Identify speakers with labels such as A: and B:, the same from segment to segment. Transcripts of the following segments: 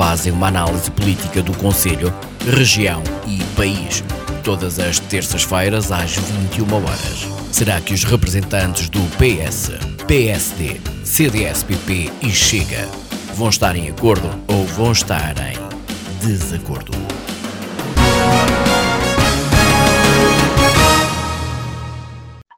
A: fazem uma análise política do Conselho, região e país. Todas as terças-feiras às 21 horas. Será que os representantes do PS, PSD, CDS-PP e Chega vão estar em acordo ou vão estar em desacordo?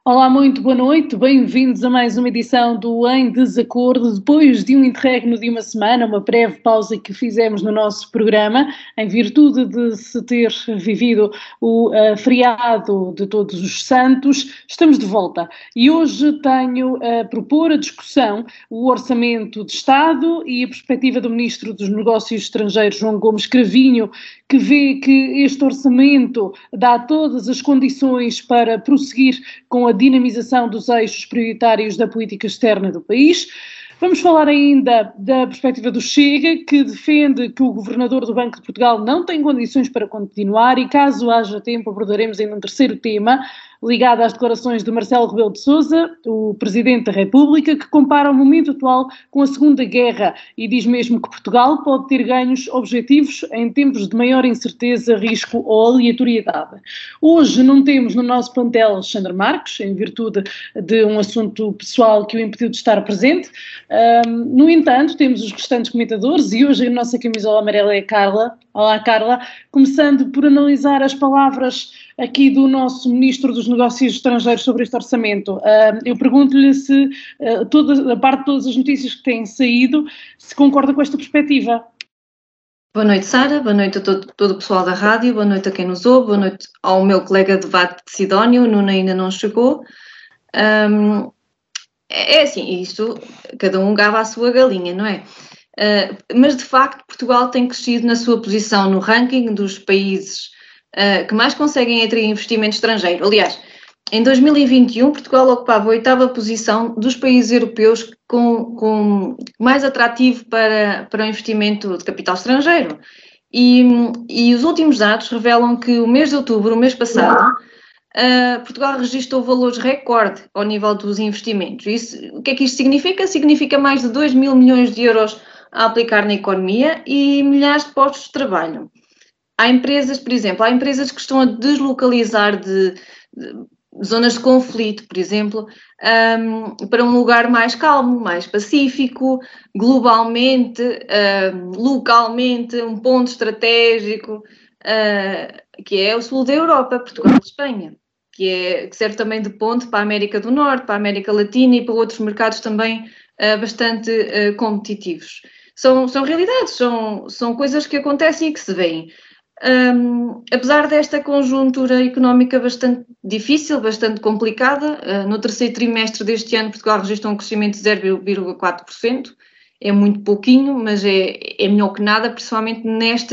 B: Olá, muito boa noite, bem-vindos a mais uma edição do Em Desacordo. Depois de um interregno de uma semana, uma breve pausa que fizemos no nosso programa, em virtude de se ter vivido o uh, feriado de Todos os Santos, estamos de volta. E hoje tenho a propor a discussão o Orçamento de Estado e a perspectiva do Ministro dos Negócios Estrangeiros, João Gomes Cravinho, que vê que este orçamento dá todas as condições para prosseguir com a dinamização dos eixos prioritários da política externa do país. Vamos falar ainda da perspectiva do Chega, que defende que o governador do Banco de Portugal não tem condições para continuar e, caso haja tempo, abordaremos ainda um terceiro tema, ligada às declarações de Marcelo Rebelo de Sousa, o Presidente da República, que compara o momento atual com a Segunda Guerra e diz mesmo que Portugal pode ter ganhos objetivos em tempos de maior incerteza, risco ou aleatoriedade. Hoje não temos no nosso plantel Alexandre Marques, em virtude de um assunto pessoal que o impediu de estar presente. Um, no entanto, temos os restantes comentadores e hoje a nossa camisola amarela é Carla. Olá, Carla. Começando por analisar as palavras aqui do nosso Ministro dos Negócios Estrangeiros sobre este orçamento. Eu pergunto-lhe se, uh, toda, a parte de todas as notícias que têm saído, se concorda com esta perspectiva.
C: Boa noite, Sara. Boa noite a todo, todo, o pessoal da rádio. Boa noite a quem nos ouve. Boa noite ao meu colega de debate de Sidónio. O Nuno ainda não chegou. Um, é, é assim, isto, cada um gava a sua galinha, não é? Uh, mas de facto, Portugal tem crescido na sua posição no ranking dos países uh, que mais conseguem atrair investimento estrangeiro. Aliás, em 2021, Portugal ocupava a oitava posição dos países europeus com, com mais atrativo para, para o investimento de capital estrangeiro. E, e os últimos dados revelam que o mês de outubro, o mês passado, uh, Portugal registrou valores recorde ao nível dos investimentos. Isso, o que é que isto significa? Significa mais de 2 mil milhões de euros a aplicar na economia e milhares de postos de trabalho. Há empresas, por exemplo, há empresas que estão a deslocalizar de, de zonas de conflito, por exemplo, um, para um lugar mais calmo, mais pacífico, globalmente, um, localmente, um ponto estratégico, uh, que é o sul da Europa, Portugal e Espanha, que, é, que serve também de ponto para a América do Norte, para a América Latina e para outros mercados também uh, bastante uh, competitivos. São, são realidades, são, são coisas que acontecem e que se veem. Um, apesar desta conjuntura económica bastante difícil, bastante complicada, uh, no terceiro trimestre deste ano Portugal registrou um crescimento de 0,4%, é muito pouquinho, mas é, é melhor que nada, principalmente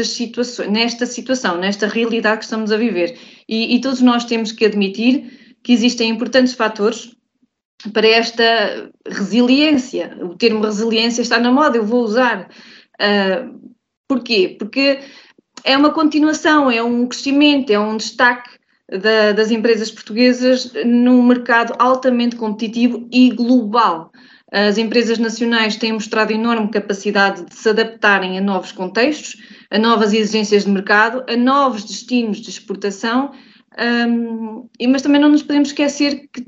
C: situações, nesta situação, nesta realidade que estamos a viver. E, e todos nós temos que admitir que existem importantes fatores para esta resiliência. O termo resiliência está na moda, eu vou usar. Uh, porquê? Porque é uma continuação, é um crescimento, é um destaque da, das empresas portuguesas num mercado altamente competitivo e global. As empresas nacionais têm mostrado enorme capacidade de se adaptarem a novos contextos, a novas exigências de mercado, a novos destinos de exportação, um, mas também não nos podemos esquecer que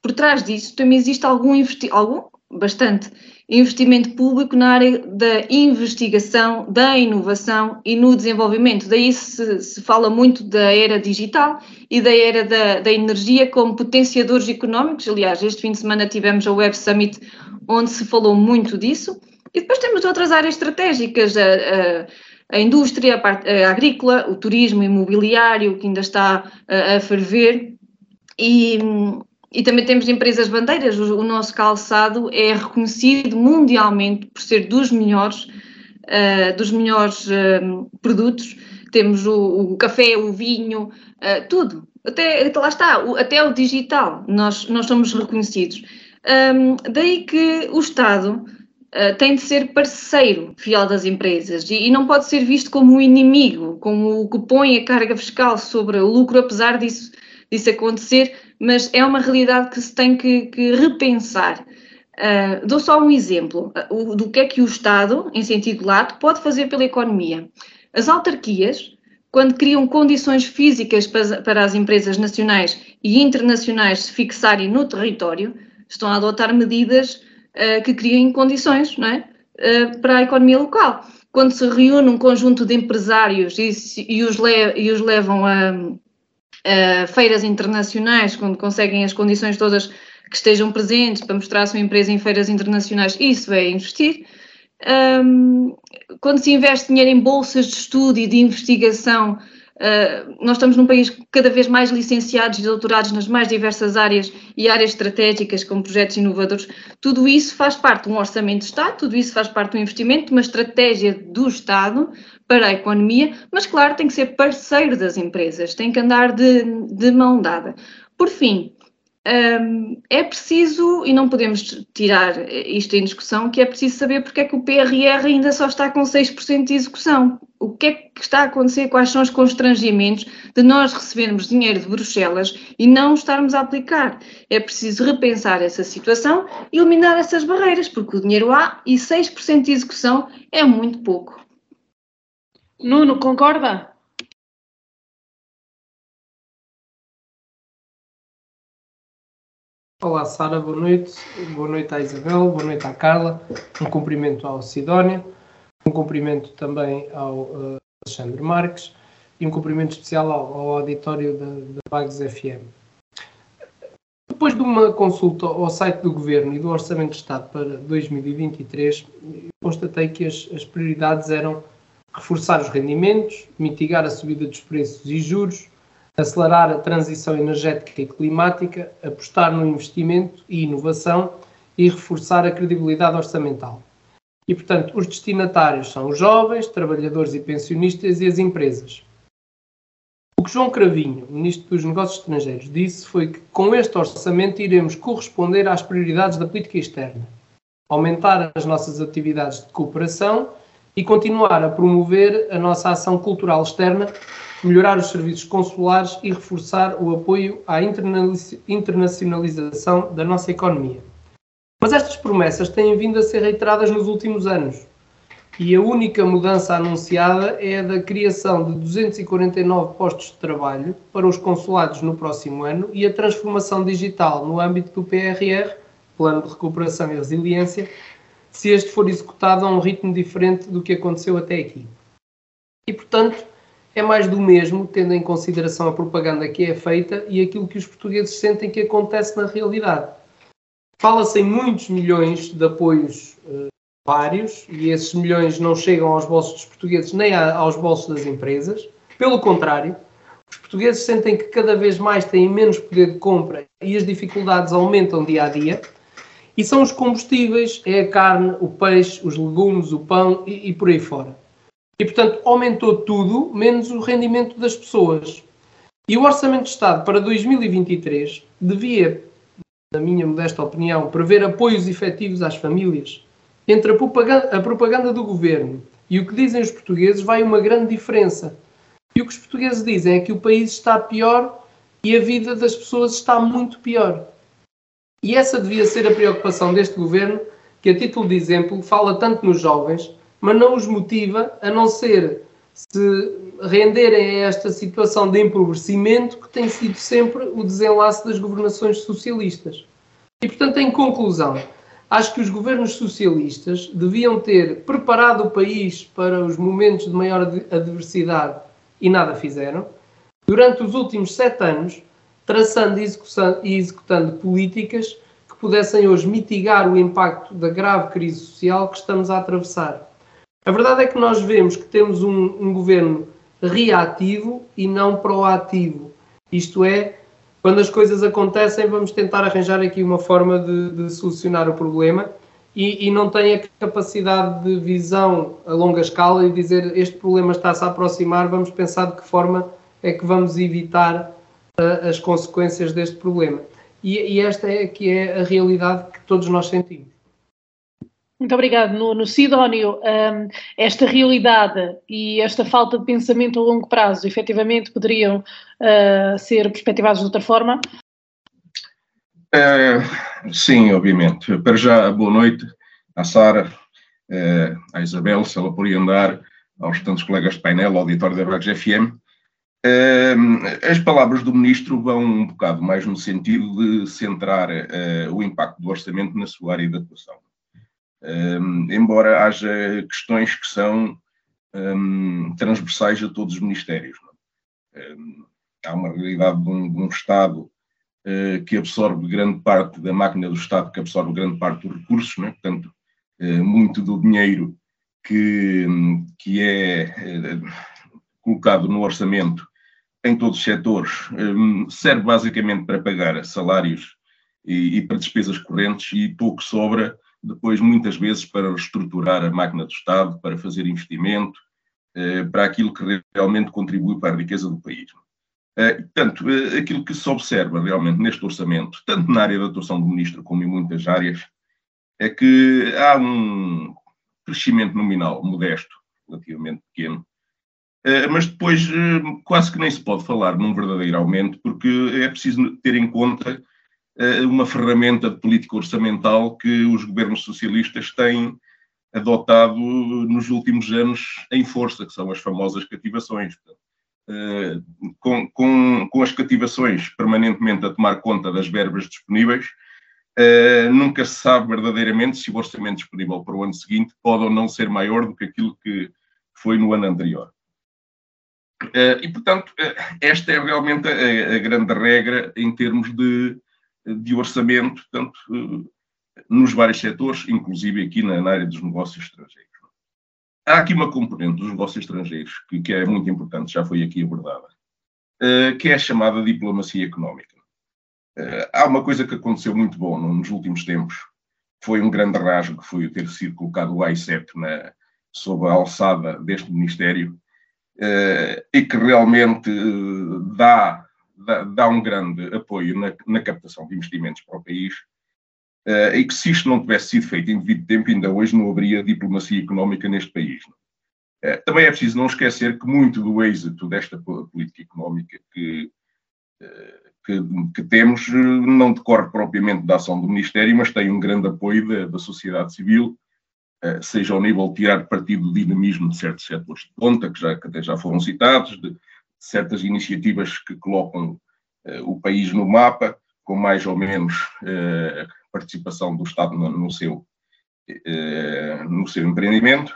C: por trás disso também existe algum, algum bastante investimento público na área da investigação, da inovação e no desenvolvimento. Daí se, se fala muito da era digital e da era da, da, energia como potenciadores económicos. Aliás, este fim de semana tivemos a Web Summit onde se falou muito disso. E depois temos outras áreas estratégicas, a, a, a indústria, a parte a agrícola, o turismo imobiliário, que ainda está a, ferver. E, e também temos empresas bandeiras. O, o, nosso calçado é reconhecido mundialmente por ser dos melhores, uh, dos melhores uh, produtos. Temos o, o, café, o vinho, uh, tudo. Até, lá está, o, até o digital, nós, nós somos reconhecidos. Um, daí que o Estado tem de ser parceiro fiel das empresas e, e, não pode ser visto como um inimigo, como o que põe a carga fiscal sobre o lucro, apesar disso, disso acontecer, mas é uma realidade que se tem que, que repensar. Uh, dou só um exemplo uh, do que é que o Estado, em sentido lato, pode fazer pela economia. As autarquias, quando criam condições físicas para, para as empresas nacionais e internacionais se fixarem no território, estão a adotar medidas uh, que criem condições não é? para a economia local. Quando se reúne um conjunto de empresários e, e, os, le, e os levam a, a feiras internacionais, quando conseguem as condições todas que estejam presentes para mostrar a sua empresa em feiras internacionais, isso é investir. Um, quando se investe dinheiro em bolsas de estudo e de investigação, uh, nós estamos num país cada vez mais licenciados e doutorados nas mais diversas áreas e áreas estratégicas, com projetos inovadores. Tudo isso faz parte de um orçamento de Estado, tudo isso faz parte de um investimento, de uma estratégia do Estado para a economia, mas claro, tem que ser parceiro das empresas, tem que andar de, de mão dada. Por fim, um, é preciso, e não podemos tirar isto em discussão, que é preciso saber porque é que o PRR ainda só está com 6% de execução. O que é que está a acontecer? Quais são os constrangimentos de nós recebermos dinheiro de Bruxelas e não estarmos a aplicar? É preciso repensar essa situação e eliminar essas barreiras, porque o dinheiro há e 6% de execução é muito pouco.
B: Nuno, concorda?
D: Olá, Sara, boa noite. Boa noite à Isabel, boa noite à Carla. Um cumprimento ao Sidónia, um cumprimento também ao uh, Alexandre Marques e um cumprimento especial ao, ao auditório da, Bagos FM. Depois de uma consulta ao site do Governo e do Orçamento de Estado para 2023, constatei que as, as prioridades eram reforçar os rendimentos, mitigar a subida dos preços e juros, acelerar a transição energética e climática, apostar no investimento e inovação e reforçar a credibilidade orçamental. E, portanto, os destinatários são os jovens, trabalhadores e pensionistas e as empresas. O que João Cravinho, Ministro dos Negócios Estrangeiros, disse foi que com este orçamento iremos corresponder às prioridades da política externa, aumentar as nossas atividades de cooperação e continuar a promover a nossa ação cultural externa melhorar os serviços consulares e reforçar o apoio à internacionalização da nossa economia. Mas estas promessas têm vindo a ser reiteradas nos últimos anos. E a única mudança anunciada é a da criação de 249 postos de trabalho para os consulados no próximo ano e a transformação digital no âmbito do PRR, Plano de Recuperação e Resiliência, se este for executado a um ritmo diferente do que aconteceu até aqui. E, portanto, é mais do mesmo, tendo em consideração a propaganda que é feita e aquilo que os portugueses sentem que acontece na realidade. Fala-se em muitos milhões de apoios uh, vários e esses milhões não chegam aos bolsos dos portugueses nem a, aos bolsos das empresas. Pelo contrário, os portugueses sentem que cada vez mais têm menos poder de compra e as dificuldades aumentam dia a dia. E são os combustíveis, é a carne, o peixe, os legumes, o pão e, e por aí fora. E, portanto, aumentou tudo, menos o rendimento das pessoas. E o Orçamento de Estado para 2023 devia, na minha modesta opinião, prever apoios efetivos às famílias. Entre a propaganda, a propaganda do governo e o que dizem os portugueses, vai uma grande diferença. E o que os portugueses dizem é que o país está pior e a vida das pessoas está muito pior. E essa devia ser a preocupação deste governo, que, a título de exemplo, fala tanto nos jovens mas não os motiva a não ser se renderem a esta situação de empobrecimento que tem sido sempre o desenlace das governações socialistas. E, portanto, em conclusão, acho que os governos socialistas deviam ter preparado o país para os momentos de maior adversidade e nada fizeram. Durante os últimos sete anos, traçando e executando políticas que pudessem hoje mitigar o impacto da grave crise social que estamos a atravessar. A verdade é que nós vemos que temos um, um governo reativo e não proativo. Isto é, quando as coisas acontecem, vamos tentar arranjar aqui uma forma de, de solucionar o problema e, e, não tem a capacidade de visão a longa escala e dizer este problema está-se a aproximar, vamos pensar de que forma é que vamos evitar uh, as consequências deste problema. E, e esta é que é a realidade que todos nós sentimos.
B: Muito obrigado, no Sidónio, um, esta realidade e esta falta de pensamento a longo prazo efetivamente poderiam uh, ser perspectivados de outra forma?
E: Uh, sim, obviamente. Para já, boa noite à Sara, uh, à Isabel, se ela por andar, aos tantos colegas de painel, ao auditório da Ragos FM. Uh, as palavras do Ministro vão um bocado mais no sentido de centrar o impacto do orçamento na sua área de atuação. embora haja questões que são transversais a todos os ministérios. Um, há uma realidade de um, de um Estado uh, que absorve grande parte da máquina do Estado, que absorve grande parte dos recursos, né? portanto, uh, muito do dinheiro que, que é colocado no orçamento em todos os setores um, serve basicamente para pagar salários e, e para despesas correntes e pouco sobra depois muitas vezes para reestruturar a máquina do Estado, para fazer investimento, eh, para aquilo que realmente contribui para a riqueza do país. Eh, portanto, eh, aquilo que se observa realmente neste orçamento, tanto na área da atuação do Ministro como em muitas áreas, é que há um crescimento nominal modesto, relativamente pequeno, mas depois quase que nem se pode falar num verdadeiro aumento, porque é preciso ter em conta uma ferramenta de política orçamental que os governos socialistas têm adotado nos últimos anos em força, que são as famosas cativações. Com, com, com as cativações permanentemente a tomar conta das verbas disponíveis, nunca se sabe verdadeiramente se o orçamento disponível para o ano seguinte pode ou não ser maior do que aquilo que foi no ano anterior. E, portanto, esta é realmente a, a grande regra em termos de, de orçamento, portanto, nos vários setores, inclusive aqui na, na área dos negócios estrangeiros. Há aqui uma componente dos negócios estrangeiros que, que é muito importante, já foi aqui abordada, que é a chamada diplomacia económica. Há uma coisa que aconteceu muito bom nos últimos tempos, foi um grande rasgo foi ter sido colocado o AICEP na, sob a alçada deste Ministério e que realmente dá, dá, dá, um grande apoio na, na captação de investimentos para o país uh, e que se isto não tivesse sido feito em devido tempo, ainda hoje não haveria diplomacia económica neste país. Também é preciso não esquecer que muito do êxito desta política económica que, que, que, temos não decorre propriamente da ação do Ministério, mas tem um grande apoio da, da sociedade civil, seja ao nível de tirar partido do dinamismo de certos setores de ponta, que, já, que até já foram citados, de certas iniciativas que colocam o país no mapa, com mais ou menos participação do Estado no, no seu, eh, no seu empreendimento.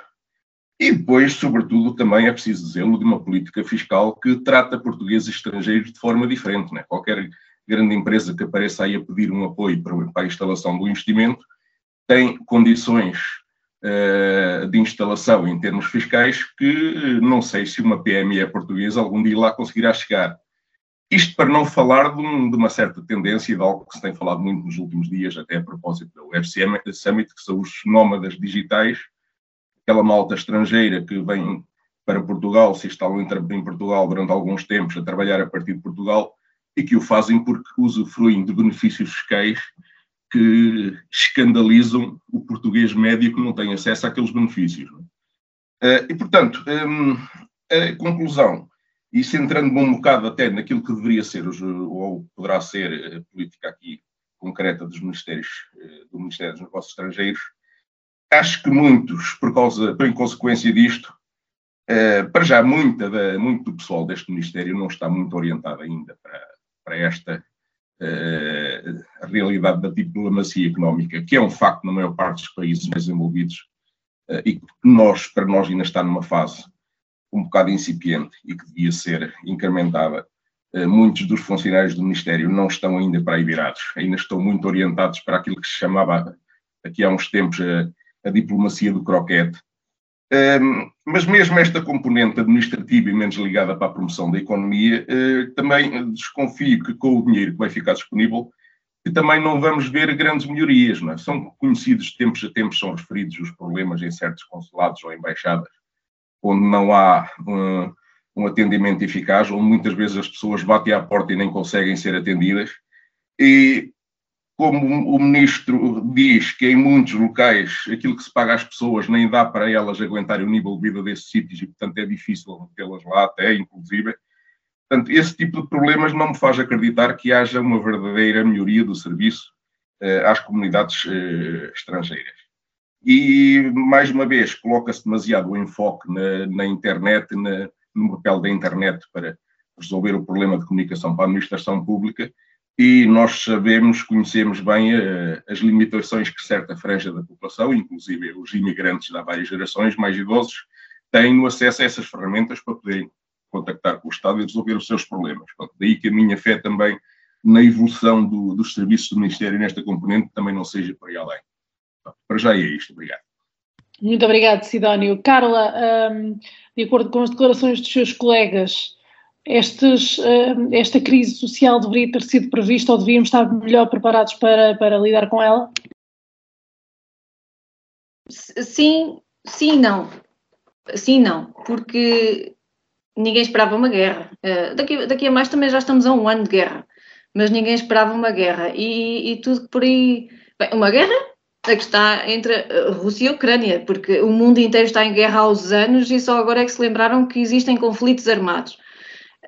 E: E depois, sobretudo, também é preciso dizê-lo, de uma política fiscal que trata portugueses estrangeiros de forma diferente. Né? Qualquer grande empresa que apareça aí a pedir um apoio para, a instalação do investimento tem condições de instalação em termos fiscais que não sei se uma PME portuguesa algum dia lá conseguirá chegar. Isto para não falar de, um, de, uma certa tendência de algo que se tem falado muito nos últimos dias, até a propósito do Web Summit, que são os nómadas digitais, aquela malta estrangeira que vem para Portugal, se instalam em Portugal durante alguns tempos a trabalhar a partir de Portugal e que o fazem porque usufruem de benefícios fiscais que escandalizam o português médio que não tem acesso àqueles benefícios. É? Eh, e, portanto, hum, a conclusão e centrando-me um bocado até naquilo que deveria ser, ou poderá ser, a política aqui concreta dos ministérios, eh, do Ministério dos Negócios Estrangeiros, acho que muitos, por causa, em consequência disto, eh, para já muita muito do pessoal deste Ministério não está muito orientado ainda para, para esta uh, realidade da diplomacia económica, que é um facto na maior parte dos países desenvolvidos uh, e que nós, para nós ainda está numa fase um bocado incipiente e que devia ser incrementada. Eh, muitos dos funcionários do Ministério não estão ainda para aí virados, ainda estão muito orientados para aquilo que se chamava aqui há uns tempos a, a diplomacia do croquete. Um, mas mesmo esta componente administrativa e menos ligada para a promoção da economia, uh, também desconfio que com o dinheiro que vai ficar disponível, que também não vamos ver grandes melhorias. É? São conhecidos de tempos a tempos, são referidos os problemas em certos consulados ou embaixadas onde não há um, um atendimento eficaz, onde muitas vezes as pessoas batem à porta e nem conseguem ser atendidas. E como o ministro diz que em muitos locais aquilo que se paga às pessoas nem dá para elas aguentarem o nível de vida desses sítios e, portanto, é difícil tê-las lá até, inclusive, Portanto, esse tipo de problemas não me faz acreditar que haja uma verdadeira melhoria do serviço uh, às comunidades uh, estrangeiras. E, mais uma vez, coloca-se demasiado o enfoque na, na internet, na, no papel da internet para resolver o problema de comunicação para a administração pública, e nós sabemos, conhecemos bem uh, as limitações que certa franja da população, inclusive os imigrantes de várias gerações mais idosos, têm no acesso a essas ferramentas para poderem contactar com o Estado e resolver os seus problemas. Pronto, daí que a minha fé também na evolução do, dos serviços do Ministério nesta componente também não seja por aí além. Pronto, para já é isto. Obrigado.
B: Muito obrigado, Sidónio. Carla, um, de acordo com as declarações dos seus colegas, estes, uh, esta crise social deveria ter sido prevista ou devíamos estar melhor preparados para, para lidar com ela?
C: Sim, sim, não. Sim, não, porque ninguém esperava uma guerra. Uh, daqui, daqui a mais também já estamos a um ano de guerra, mas ninguém esperava uma guerra. E, e tudo por aí. Bem, uma guerra a que está entre a Rússia e a Ucrânia, porque o mundo inteiro está em guerra há uns anos e só agora é que se lembraram que existem conflitos armados.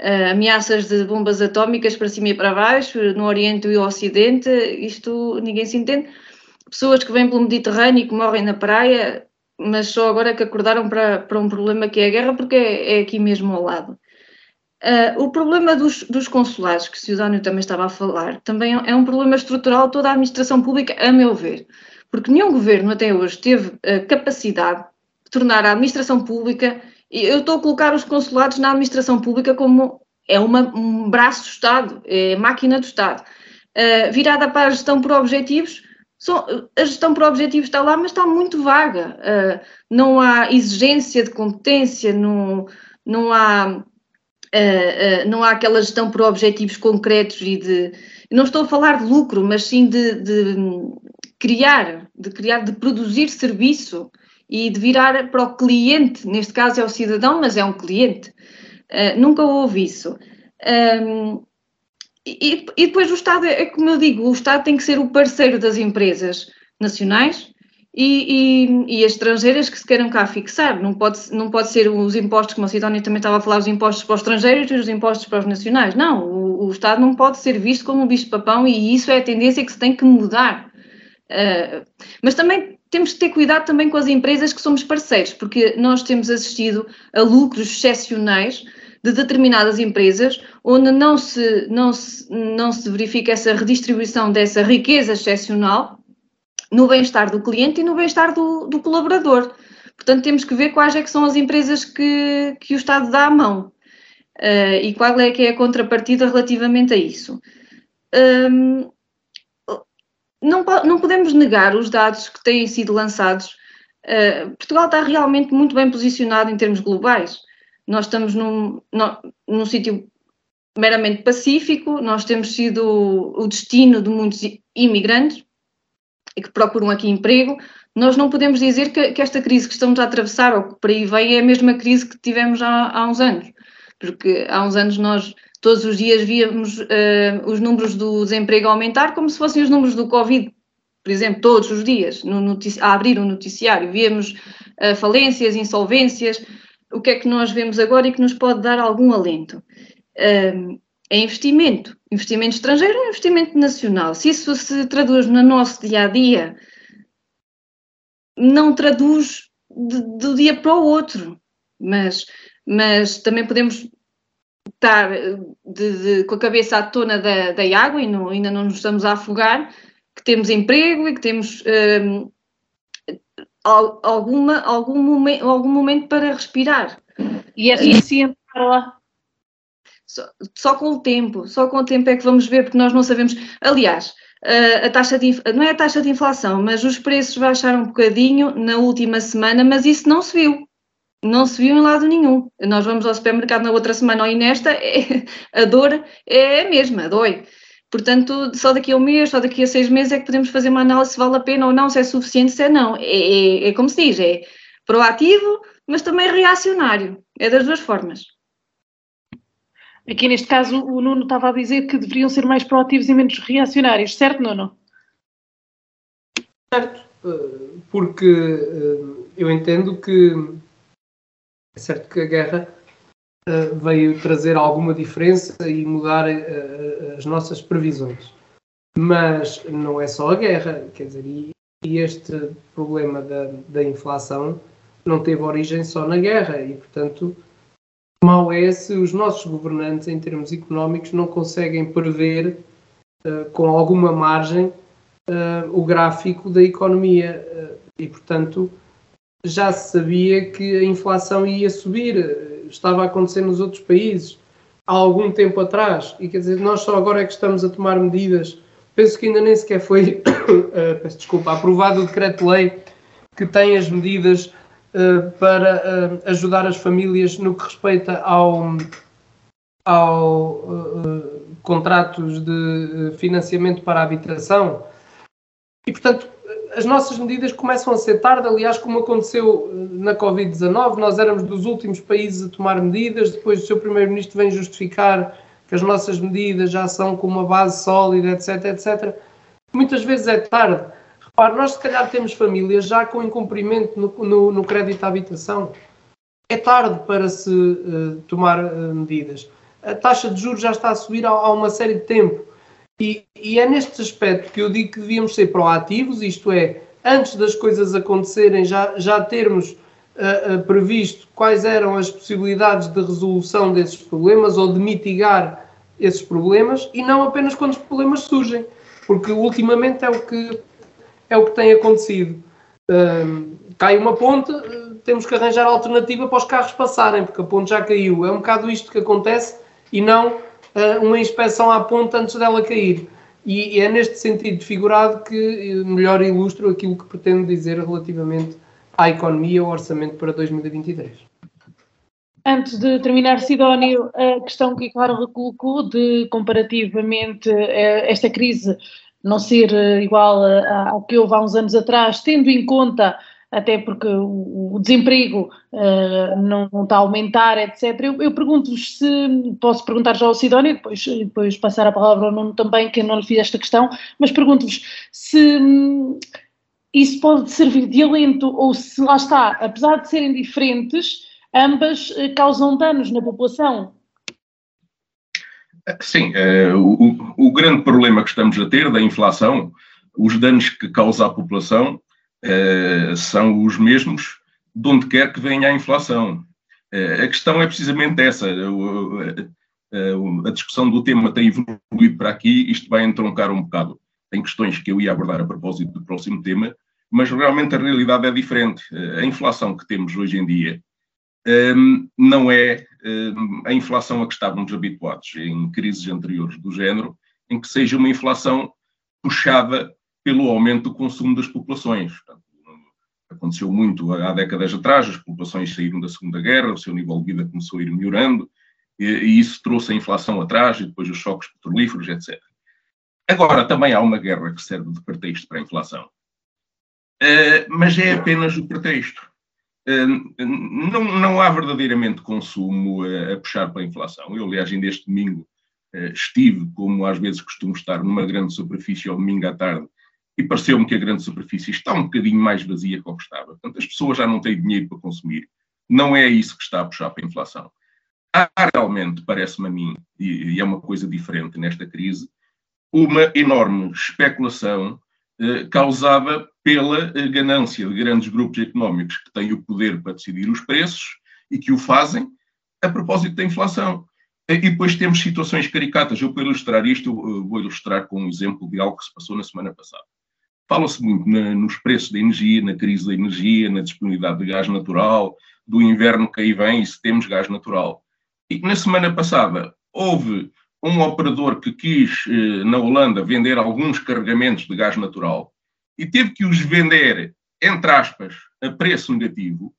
C: Uh, ameaças de bombas atómicas para cima e para baixo, no Oriente e no Ocidente, isto ninguém se entende. Pessoas que vêm pelo Mediterrâneo e que morrem na praia, mas só agora que acordaram para, para um problema que é a guerra, porque é, é aqui mesmo ao lado. Uh, o problema dos, dos consulados, que o Ciudânio também estava a falar, também é um problema estrutural toda a administração pública, a meu ver, porque nenhum governo até hoje teve a capacidade de tornar a administração pública, eu estou a colocar os consulados na administração pública como é uma, um braço do Estado, é máquina do Estado, uh, virada para a gestão por objetivos, a gestão por objetivos está lá, mas está muito vaga. Uh, não há exigência de competência, não, não, há, uh, não há aquela gestão por objetivos concretos e de. Não estou a falar de lucro, mas sim de, de criar, de criar, de produzir serviço e de virar para o cliente. Neste caso é o cidadão, mas é um cliente. nunca houve isso. Um, e, e, depois o Estado, é, é como eu digo, o Estado tem que ser o parceiro das empresas nacionais e, e, e, as estrangeiras que se queiram cá fixar. Não pode, não pode ser os impostos, como a Sidónia também estava a falar, os impostos para os estrangeiros e os impostos para os nacionais. Não, o, o Estado não pode ser visto como um bicho-papão e isso é a tendência que se tem que mudar. Uh, mas também temos que ter cuidado também com as empresas que somos parceiros, porque nós temos assistido a lucros excepcionais de determinadas empresas, onde não se, não se, não se verifica essa redistribuição dessa riqueza excepcional no bem-estar do cliente e no bem-estar do, do, colaborador. Portanto, temos que ver quais é que são as empresas que, que o Estado dá à mão uh, e qual é que é a contrapartida relativamente a isso. Um, não, não podemos negar os dados que têm sido lançados. Uh, Portugal está realmente muito bem posicionado em termos globais. Nós estamos num, num, sítio meramente pacífico, nós temos sido o destino de muitos imigrantes que procuram aqui emprego. Nós não podemos dizer que, que, esta crise que estamos a atravessar ou que por aí vem é a mesma crise que tivemos há, há uns anos, porque há uns anos nós todos os dias víamos uh, os números do desemprego aumentar como se fossem os números do Covid, por exemplo, todos os dias, a abrir o um noticiário, víamos uh, falências, insolvências, o que é que nós vemos agora e que nos pode dar algum alento? Um, é investimento. Investimento estrangeiro é investimento nacional. Se isso se traduz no nosso dia a dia, não traduz de, do dia para o outro, mas, mas também podemos estar de, de, com a cabeça à tona da, da água e não, ainda não nos estamos a afogar, que temos emprego e que temos um, alguma, algum, momento, algum momento para respirar.
B: E é suficiente para lá?
C: Só, só, com o tempo, só com o tempo é que vamos ver, porque nós não sabemos. Aliás, a taxa de, não é a taxa de inflação, mas os preços baixaram um bocadinho na última semana, mas isso não se viu. Não se viu em lado nenhum. Nós vamos ao supermercado na outra semana ou nesta, é, a dor é a mesma, dói. Portanto, só daqui a um mês, só daqui a seis meses é que podemos fazer uma análise se vale a pena ou não, se é suficiente, se é não. É, é, é como se diz, é proativo, mas também reacionário. É das duas formas.
B: Aqui neste caso o Nuno estava a dizer que deveriam ser mais proativos e menos reacionários, certo, Nuno?
D: Certo, eh, porque eh, eu entendo que é certo que a guerra veio trazer alguma diferença e mudar as nossas previsões. Mas não é só a guerra, quer dizer, e, este problema da, da inflação não teve origem só na guerra e, portanto, mal é se os nossos governantes, em termos económicos, não conseguem prever uh, com alguma margem uh, o gráfico da economia. Uh, e, portanto, já se sabia que a inflação ia subir, estava a acontecer nos outros países há algum tempo atrás. E quer dizer, nós só agora é que estamos a tomar medidas. Penso que ainda nem sequer foi, peço desculpa, aprovado o decreto-lei que tem as medidas uh, para uh, ajudar as famílias no que respeita ao, ao uh, contratos de financiamento para a habitação. E, portanto, as nossas medidas começam a ser tarde, aliás, como aconteceu na Covid-19, nós éramos dos últimos países a tomar medidas, depois o seu Primeiro-Ministro vem justificar que as nossas medidas já são com uma base sólida, etc, etc. Muitas vezes é tarde. Repare, nós se calhar temos famílias já com incumprimento no, no, no crédito à habitação. É tarde para se uh, tomar uh, medidas. A taxa de juros já está a subir há, há uma série de tempo. E, e, é neste aspecto que eu digo que devíamos ser proativos, isto é, antes das coisas acontecerem, já, já termos uh, previsto quais eram as possibilidades de resolução desses problemas ou de mitigar esses problemas e não apenas quando os problemas surgem, porque ultimamente é o que é o que tem acontecido. Um, cai uma ponte, temos que arranjar alternativa para os carros passarem, porque a ponte já caiu. É um bocado isto que acontece e não uh, uma inspeção à ponte antes dela cair. E é neste sentido figurado que melhor ilustro aquilo que pretendo dizer relativamente à economia ao orçamento para 2023.
B: Antes de terminar, Sidónio, a questão que a Clara colocou de comparativamente eh, esta crise não ser eh, igual ao que houve há uns anos atrás, tendo em conta até porque o, desemprego uh, não, não, está a aumentar, etc. Eu, eu pergunto-vos se, posso perguntar já ao Sidónio, depois, depois passar a palavra ao Nuno também, que eu não lhe fiz esta questão, mas pergunto-vos se hum, isso pode servir de alento ou se lá está, apesar de serem diferentes, ambas uh, causam danos na população.
E: Sim, uh, o, o, grande problema que estamos a ter da inflação, os danos que causa à população uh, são os mesmos de onde quer que venha a inflação. Uh, a questão é precisamente essa. a discussão do tema tem evoluído para aqui, isto vai entroncar um bocado. Tem questões que eu ia abordar a propósito do próximo tema, mas realmente a realidade é diferente. A inflação que temos hoje em dia um, não é um, a inflação a que estávamos habituados em crises anteriores do género, em que seja uma inflação puxada pelo aumento do consumo das populações. Portanto, aconteceu muito há décadas atrás, as populações saíram da Segunda Guerra, o seu nível de vida começou a ir melhorando, e, e isso trouxe a inflação atrás, e depois os choques petrolíferos, etc. Agora, também há uma guerra que serve de pretexto para a inflação. Uh, mas é apenas o pretexto. Hum, não, não há verdadeiramente consumo a, a puxar para a inflação. Eu, aliás, ainda este domingo eh, estive, como às vezes costumo estar, numa grande superfície ao domingo à tarde, e pareceu-me que a grande superfície está um bocadinho mais vazia que o que estava. Portanto, as pessoas já não têm dinheiro para consumir. Não é isso que está a puxar para a inflação. Há realmente, parece-me a mim, e, é uma coisa diferente nesta crise, uma enorme especulação eh, causada pela eh, ganância de grandes grupos económicos que têm o poder para decidir os preços e que o fazem a propósito da inflação. E depois temos situações caricatas. Eu, para ilustrar isto, vou ilustrar com um exemplo de algo que se passou na semana passada. Fala-se muito na, nos preços da energia, na crise da energia, na disponibilidade de gás natural, do inverno que aí vem e se temos gás natural. E na semana passada houve um operador que quis, eh, na Holanda, vender alguns carregamentos de gás natural e teve que os vender, entre aspas, a preço negativo,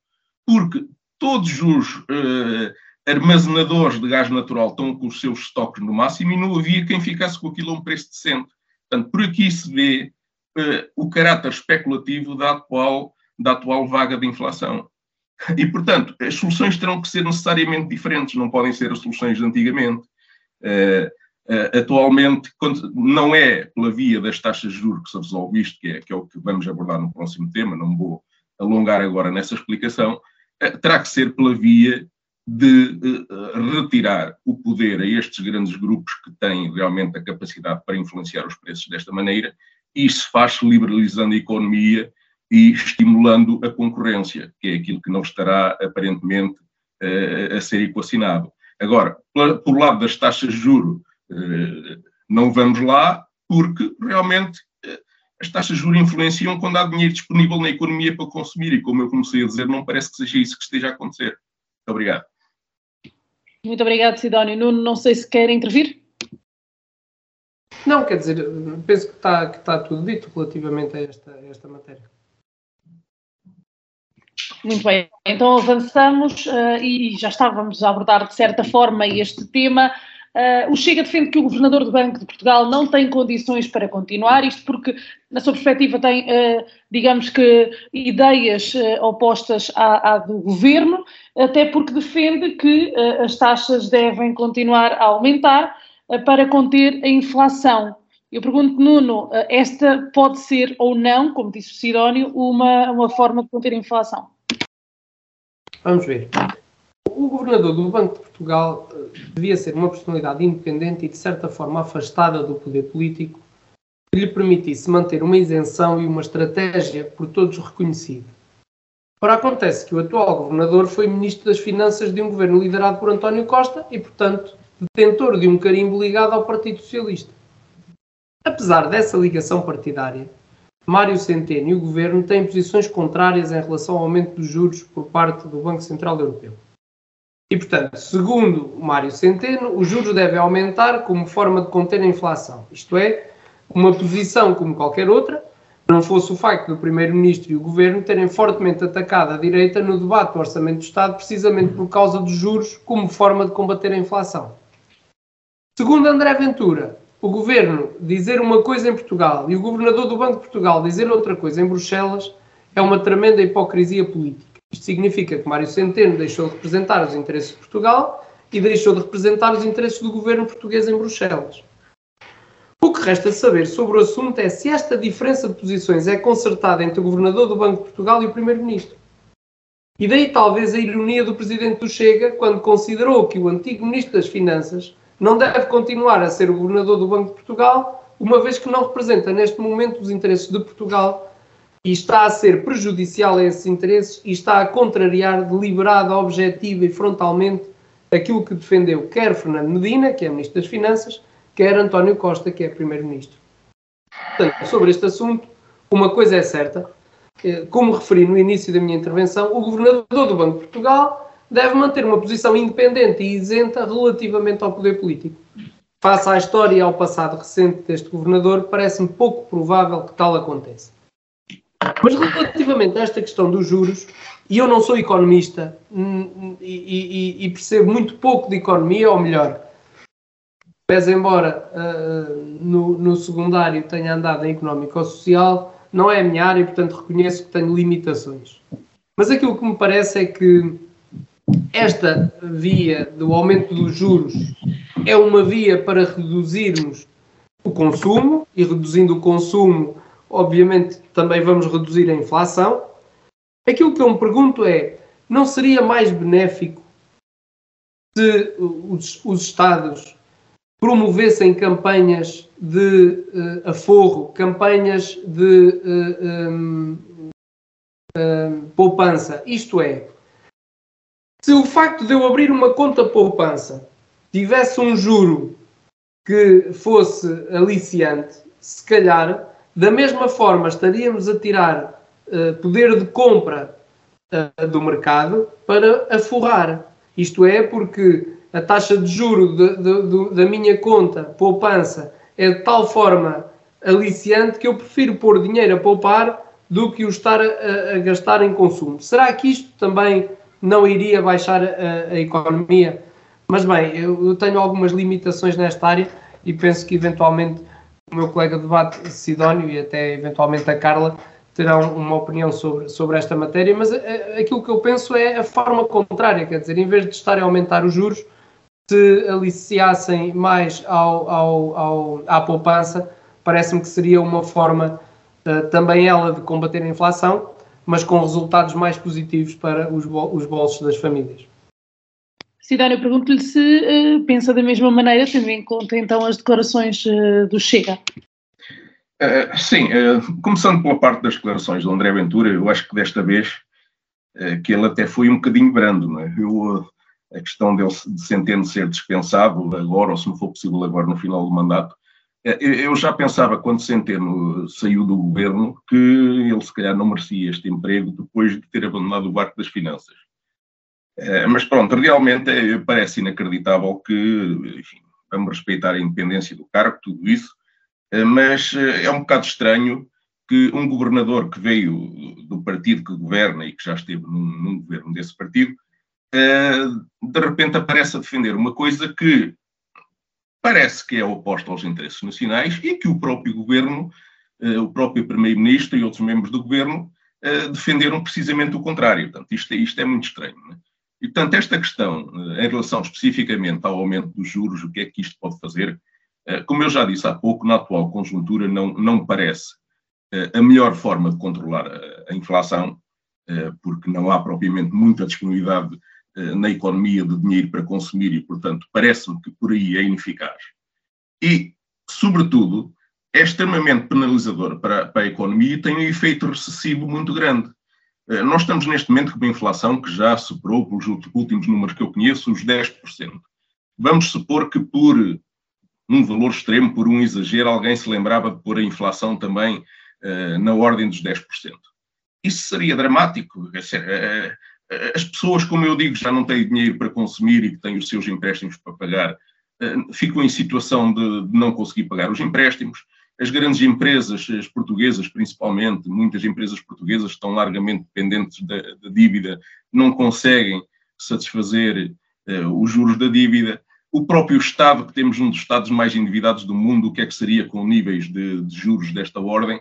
E: porque todos os uh, armazenadores de gás natural estão com os seus estoques no máximo e não havia quem ficasse com aquilo a um preço decente. Portanto, por aqui se vê o caráter especulativo da atual, da atual vaga de inflação. E, portanto, as soluções terão que ser necessariamente diferentes, não podem ser as soluções de antigamente. Uh, Uh, atualmente, não é pela via das taxas de juros que se resolve isto, que é, que é o que vamos abordar no próximo tema, não vou alongar agora nessa explicação, terá que ser pela via de retirar o poder a estes grandes grupos que têm realmente a capacidade para influenciar os preços desta maneira, isso faz-se liberalizando a economia e estimulando a concorrência, que é aquilo que não estará aparentemente uh, a ser equacionado. Agora, por lado das taxas de juro, uh, não vamos lá, porque realmente as taxas de juros influenciam quando há dinheiro disponível na economia para consumir, e como eu comecei a dizer, não parece que seja isso que esteja a acontecer. Muito obrigado.
B: Muito obrigado, Sidónio. Nuno, não sei se quer intervir.
D: Não, quer dizer, penso que está, que está tudo dito relativamente a esta, a esta matéria.
B: Muito bem, então avançamos uh, e já estávamos a abordar de certa forma este tema. Uh, o Chega defende que o governador do Banco de Portugal não tem condições para continuar, isto porque, na sua perspectiva, tem, uh, digamos que, ideias opostas à, à, do governo, até porque defende que as taxas devem continuar a aumentar para conter a inflação. Eu pergunto, Nuno, esta pode ser ou não, como disse o Sidónio, uma, uma forma de conter a inflação?
D: Vamos ver o governador do Banco de Portugal eh, devia ser uma personalidade independente e, de certa forma, afastada do poder político, que lhe permitisse manter uma isenção e uma estratégia por todos reconhecida. Ora, acontece que o atual governador foi ministro das Finanças de um governo liderado por António Costa e, portanto, detentor de um carimbo ligado ao Partido Socialista. Apesar dessa ligação partidária, Mário Centeno e o governo têm posições contrárias em relação ao aumento dos juros por parte do Banco Central Europeu. E, portanto, segundo Mário Centeno, os juros devem aumentar como forma de conter a inflação. Isto é, uma posição como qualquer outra, não fosse o facto do Primeiro-Ministro e o Governo terem fortemente atacado a direita no debate do Orçamento do Estado, precisamente por causa dos juros como forma de combater a inflação. Segundo André Ventura, o Governo dizer uma coisa em Portugal e o Governador do Banco de Portugal dizer outra coisa em Bruxelas é uma tremenda hipocrisia política. Isto significa que Mário Centeno deixou de representar os interesses de Portugal e deixou de representar os interesses do governo português em Bruxelas. O que resta saber sobre o assunto é se esta diferença de posições é concertada entre o governador do Banco de Portugal e o primeiro-ministro. E daí talvez a ironia do presidente do Chega quando considerou que o antigo ministro das Finanças não deve continuar a ser o governador do Banco de Portugal, uma vez que não representa neste momento os interesses de Portugal e está a ser prejudicial a esses interesses e está a contrariar deliberada, objetiva e frontalmente aquilo que defendeu quer Fernando Medina, que é Ministro das Finanças, quer António Costa, que é Primeiro-Ministro. Portanto, sobre este assunto, uma coisa é certa, eh, como referi no início da minha intervenção, o Governador do Banco de Portugal deve manter uma posição independente e isenta relativamente ao poder político. Face à história e ao passado recente deste Governador, parece-me pouco provável que tal aconteça. Mas relativamente a esta questão dos juros, e eu não sou economista hum, e, e, e percebo muito pouco de economia, ou melhor, pese embora uh, no, no, secundário tenha andado em económico ou social, não é a minha área e, portanto, reconheço que tenho limitações. Mas aquilo que me parece é que esta via do aumento dos juros é uma via para reduzirmos o consumo e reduzindo o consumo obviamente também vamos reduzir a inflação. Aquilo que eu me pergunto é: não seria mais benéfico se os, os Estados promovessem campanhas de uh, aforro, campanhas de uh, um, uh, poupança? Isto é, se o facto de eu abrir uma conta poupança tivesse um juro que fosse aliciante, se calhar da mesma forma, estaríamos a tirar uh, poder de compra uh, do mercado para aforrar. Isto é, porque a taxa de juro de, de, de, da minha conta poupança é de tal forma aliciante que eu prefiro pôr dinheiro a poupar do que o estar a, a gastar em consumo. Será que isto também não iria baixar a, a economia? Mas bem, eu, eu tenho algumas limitações nesta área e penso que eventualmente o meu colega de debate, Sidónio, e até eventualmente a Carla, terão uma opinião sobre, sobre esta matéria, mas eh, aquilo que eu penso é a forma contrária, quer dizer, em vez de estarem a aumentar os juros, se aliciassem mais ao, ao, ao à poupança, parece-me que seria uma forma uh, também ela de combater a inflação, mas com resultados mais positivos para os, os bolsos das famílias.
B: Cidónia, pergunto-lhe se uh, pensa da mesma maneira, tendo em conta então as declarações uh, do Chega.
E: Uh, sim, começando pela parte das declarações do André Ventura, eu acho que desta vez que ele até foi um bocadinho brando, não é? Eu, a questão dele de Centeno ser dispensado agora, ou se não for possível agora no final do mandato, eu já pensava, quando Centeno saiu do governo, que ele se calhar não merecia este emprego depois de ter abandonado o barco das finanças. Eh, mas pronto, realmente eh, parece inacreditável que, enfim, vamos respeitar a independência do cargo, tudo isso, mas é um bocado estranho que um governador que veio do partido que governa e que já esteve num, num governo desse partido, de repente aparece a defender uma coisa que parece que é oposta aos interesses nacionais e que o próprio governo, o próprio primeiro-ministro e outros membros do governo defenderam precisamente o contrário. Portanto, isto, isto é muito estranho. Não é? E, portanto, esta questão, eh, em relação especificamente ao aumento dos juros, o que é que isto pode fazer, eh, como eu já disse há pouco, na atual conjuntura não, não parece eh, a melhor forma de controlar a inflação, porque não há propriamente muita disponibilidade na economia de dinheiro para consumir e, portanto, parece-me que por aí é ineficaz. E, sobretudo, é extremamente penalizador para, para a economia e tem um efeito recessivo muito grande. Eh, nós estamos neste momento com uma inflação que já superou, pelos últimos números que eu conheço, os 10%. Vamos supor que por um valor extremo, por um exagero, alguém se lembrava de pôr a inflação também uh, na ordem dos 10%. Isso seria dramático. As pessoas, como eu digo, já não têm dinheiro para consumir e que têm os seus empréstimos para pagar, uh, ficam em situação de, de não conseguir pagar os empréstimos as grandes empresas, as portuguesas principalmente, muitas empresas portuguesas estão largamente dependentes da, da dívida, não conseguem satisfazer uh, os juros da dívida. O próprio Estado, que temos um dos Estados mais endividados do mundo, o que é que seria com níveis de, de juros desta ordem?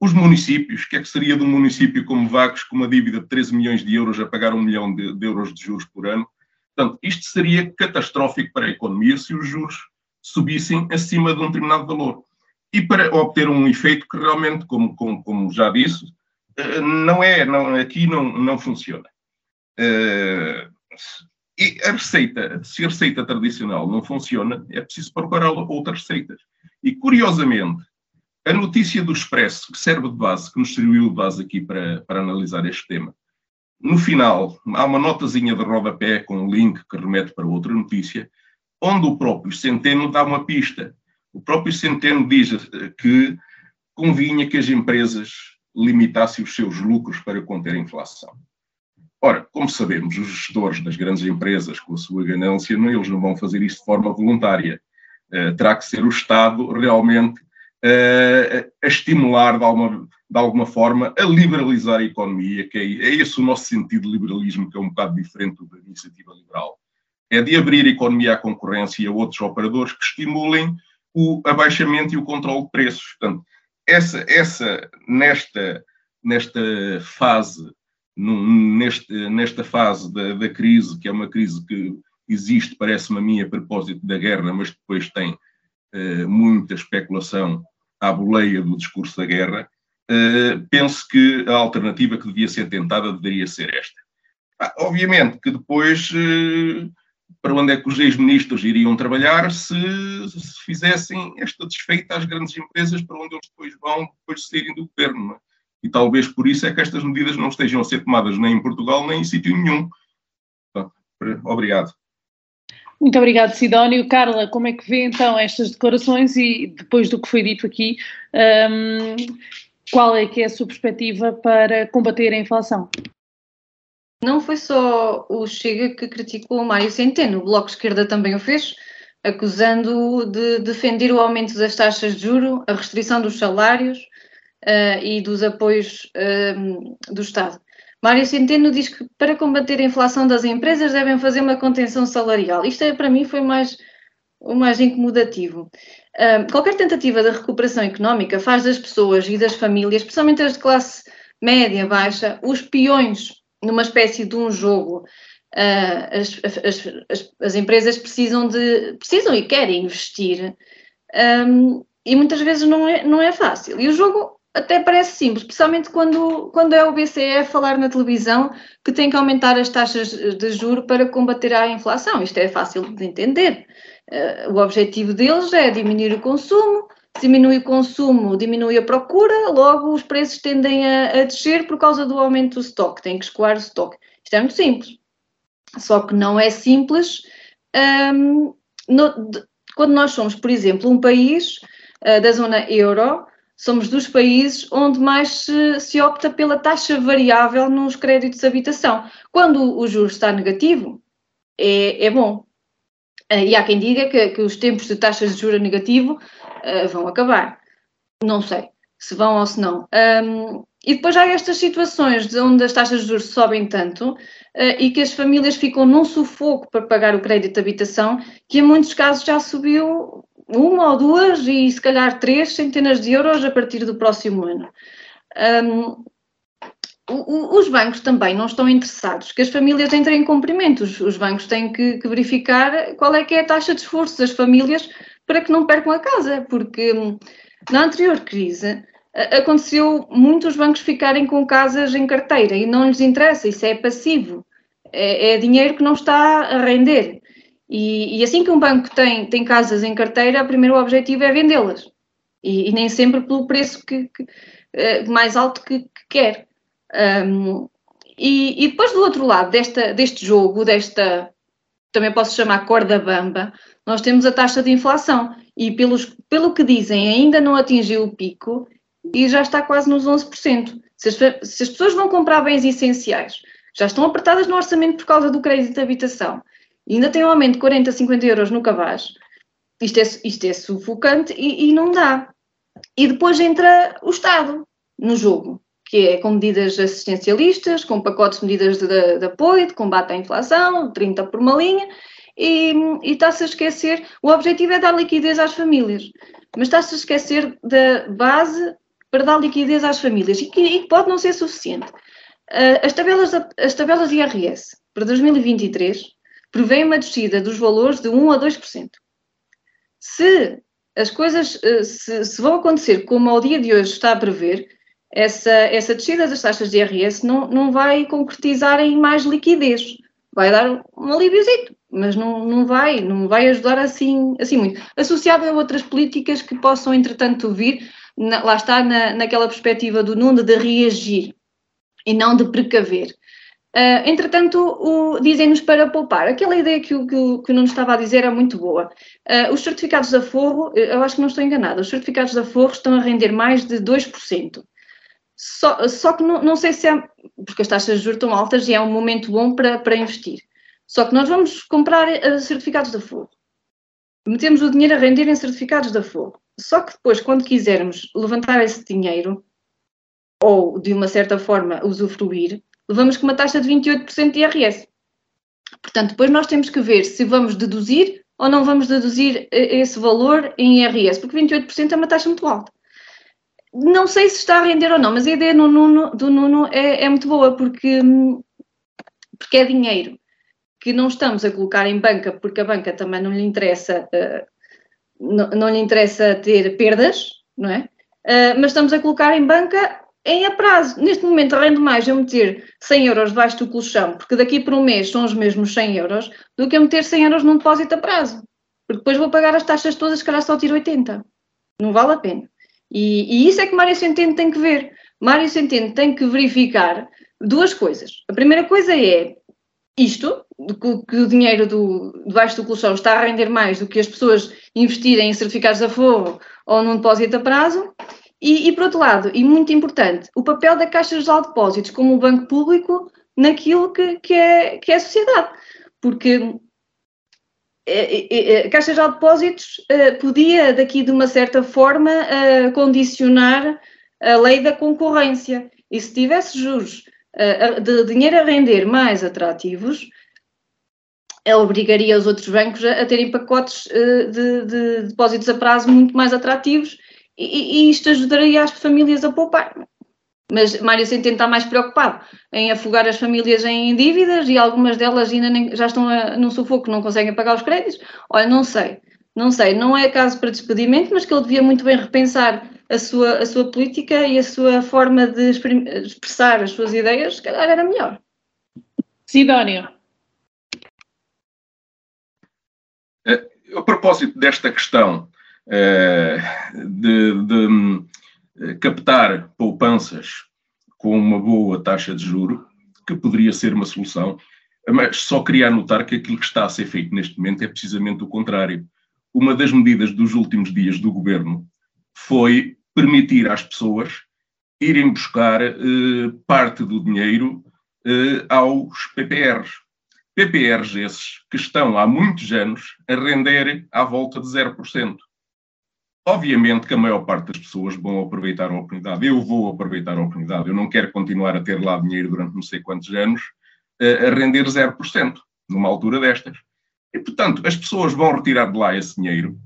E: Os municípios, o que é que seria de um município como Vagos, com uma dívida de 13 milhões de euros a pagar um milhão de, de euros de juros por ano? Portanto, isto seria catastrófico para a economia se os juros subissem acima de um determinado valor e para obter um efeito que realmente, como, como, como já disse, eh, não é, não, aqui não, não funciona. Uh, e a receita, se a receita tradicional não funciona, é preciso procurar outras receitas. E, curiosamente, a notícia do Expresso, que serve de base, que nos serviu de base aqui para, para analisar este tema, no final há uma notazinha de rodapé com um link que remete para outra notícia, onde o próprio Centeno dá uma pista o próprio Centeno diz que convinha que as empresas limitassem os seus lucros para conter a inflação. Ora, como sabemos, os gestores das grandes empresas, com a sua ganância, não, eles não vão fazer isto de forma voluntária. Uh, terá que ser o Estado realmente uh, a estimular de alguma, de alguma forma a liberalizar a economia, que é, é esse o nosso sentido de liberalismo, que é um bocado diferente da iniciativa liberal. É de abrir a economia à concorrência e a outros operadores que estimulem o abaixamento e o controle de preços. Portanto, essa, essa nesta, nesta fase, neste, nesta fase da, da, crise, que é uma crise que existe, parece-me a mim, a propósito da guerra, mas depois tem uh, muita especulação à boleia do discurso da guerra, uh, penso que a alternativa que devia ser tentada deveria ser esta. Ah, obviamente que depois uh, para onde é que os ex-ministros iriam trabalhar se, se, fizessem esta desfeita às grandes empresas para onde eles depois vão depois de saírem do governo. É? E talvez por isso é que estas medidas não estejam a ser tomadas nem em Portugal nem em sítio nenhum. Então, obrigado.
B: Muito obrigado, Sidónio. Carla, como é que vê então estas declarações e depois do que foi dito aqui, um, qual é que é a sua perspectiva para combater a inflação?
C: Não foi só o Chega que criticou o Mário Centeno, o Bloco Esquerda também o fez, acusando-o de defender o aumento das taxas de juro, a restrição dos salários uh, e dos apoios uh, do Estado. Mário Centeno diz que para combater a inflação das empresas devem fazer uma contenção salarial. Isto é, para mim foi mais, o mais incomodativo. Uh, qualquer tentativa de recuperação económica faz das pessoas e das famílias, especialmente as de classe média, baixa, os peões numa espécie de um jogo. Uh, as, as, as, as, empresas precisam de precisam e querem investir um, e muitas vezes não é, não é fácil. E o jogo até parece simples, especialmente quando, quando é o BCE a falar na televisão que tem que aumentar as taxas de juro para combater a inflação. Isto é fácil de entender. Uh, o objetivo deles é diminuir o consumo, diminui o consumo, diminui a procura, logo os preços tendem a, a descer por causa do aumento do estoque, tem que escoar o estoque. Isto é muito simples. Só que não é simples um, no, de, quando nós somos, por exemplo, um país uh, da zona euro, somos dos países onde mais se, se, opta pela taxa variável nos créditos de habitação. Quando o juro está negativo, é, é bom. Uh, e há quem diga que, que, os tempos de taxas de juros negativo uh, vão acabar. Não sei se vão ou se não. Um, e depois há estas situações de onde as taxas de juros sobem tanto uh, e que as famílias ficam num sufoco para pagar o crédito de habitação, que em muitos casos já subiu uma ou duas e se calhar três centenas de euros a partir do próximo ano. Um, os bancos também não estão interessados que as famílias entrem em cumprimento. Os, os bancos têm que, que, verificar qual é que é a taxa de esforço das famílias para que não percam a casa, porque hum, na anterior crise aconteceu muitos bancos ficarem com casas em carteira e não lhes interessa, isso é passivo, é, é dinheiro que não está a render. E, e, assim que um banco tem, tem casas em carteira, o primeiro objetivo é vendê-las. E, e, nem sempre pelo preço que, que uh, mais alto que, que quer. Um, e, e, depois do outro lado desta, deste jogo, desta, também posso chamar corda bamba, nós temos a taxa de inflação. E pelos, pelo que dizem, ainda não atingiu o pico e já está quase nos 11%. Se as, se as pessoas vão comprar bens essenciais, já estão apertadas no orçamento por causa do crédito de habitação, e ainda tem um aumento de 40, 50 euros no cabaz, isto é, isto é sufocante e, e não dá. E depois entra o Estado no jogo, que é com medidas assistencialistas, com pacotes de medidas de, de, de apoio, de combate à inflação, 30 por uma linha, e, está-se a esquecer, o objetivo é dar liquidez às famílias, mas está-se a esquecer da base para dar liquidez às famílias e que, e que pode não ser suficiente. Uh, as, tabelas, as tabelas IRS para 2023 prevêem uma descida dos valores de 1 a 2%. Se as coisas uh, se, se, vão acontecer como ao dia de hoje está a prever, essa, essa descida das taxas de IRS não, não vai concretizar em mais liquidez. Vai dar um alíviozito, mas não, não vai, não vai ajudar assim, assim muito. Associado a outras políticas que possam, entretanto, vir, na, lá está na, naquela perspectiva do Nuno de reagir e não de precaver. Uh, entretanto, dizem-nos para poupar. Aquela ideia que o, que, o, que o Nuno estava a dizer é muito boa. Uh, os certificados de aforro, eu acho que não estou enganada, os certificados de aforro estão a render mais de 2%. Só, só que não, não sei se é, porque as taxas de juros estão altas e é um momento bom para, para investir. Só que nós vamos comprar uh, certificados de aforro. Metemos o dinheiro a render em certificados de aforro. Só que depois, quando quisermos levantar esse dinheiro, ou de uma certa forma usufruir, levamos com uma taxa de 28% de IRS. Portanto, depois nós temos que ver se vamos deduzir ou não vamos deduzir esse valor em IRS, porque 28% é uma taxa muito alta. Não sei se está a render ou não, mas a ideia do Nuno, do Nuno é, é muito boa, porque, porque é dinheiro que não estamos a colocar em banca, porque a banca também não lhe interessa uh, não, não lhe interessa ter perdas, não é? Uh, mas estamos a colocar em banca em a prazo. Neste momento rende mais eu meter 100 euros debaixo do colchão, porque daqui por um mês são os mesmos 100 euros, do que eu meter 100 euros num depósito a prazo. Porque depois vou pagar as taxas todas, se calhar só tiro 80. Não vale a pena. E, e isso é que Mário Centeno tem que ver. Mário Centeno tem que verificar duas coisas. A primeira coisa é isto, que o dinheiro do, debaixo do colchão está a render mais do que as pessoas investirem em certificados de aforro ou num depósito a prazo. E, e, por outro lado, e muito importante, o papel da Caixa de Depósitos como um banco público naquilo que, que, é, que é a sociedade. Porque é, é, é, a Caixa de Depósitos podia, daqui de uma certa forma, condicionar a lei da concorrência. E se tivesse juros de dinheiro a render mais atrativos, obrigaria os outros bancos a, terem pacotes de, de, depósitos a prazo muito mais atrativos e, e, isto ajudaria as famílias a poupar. Mas Mário Centeno está mais preocupado em afogar as famílias em dívidas e algumas delas ainda nem, já estão a, num sufoco, não conseguem pagar os créditos. Olha, não sei, não sei, não é caso para despedimento, mas que ele devia muito bem repensar a sua, a sua política e a sua forma de expressar as suas ideias, se calhar era melhor.
B: Sidónio.
E: A propósito desta questão de, de hum, captar poupanças com uma boa taxa de juro, que poderia ser uma solução, mas só queria anotar que aquilo que está a ser feito neste momento é precisamente o contrário. Uma das medidas dos últimos dias do governo foi permitir às pessoas irem buscar eh, parte do dinheiro eh, aos PPRs. PPRs esses que estão há muitos anos a render à volta de 0%. Obviamente que a maior parte das pessoas vão aproveitar a oportunidade. Eu vou aproveitar a oportunidade. Eu não quero continuar a ter lá dinheiro durante não sei quantos anos a render 0% numa altura destas. E, portanto, as pessoas vão retirar de lá esse dinheiro.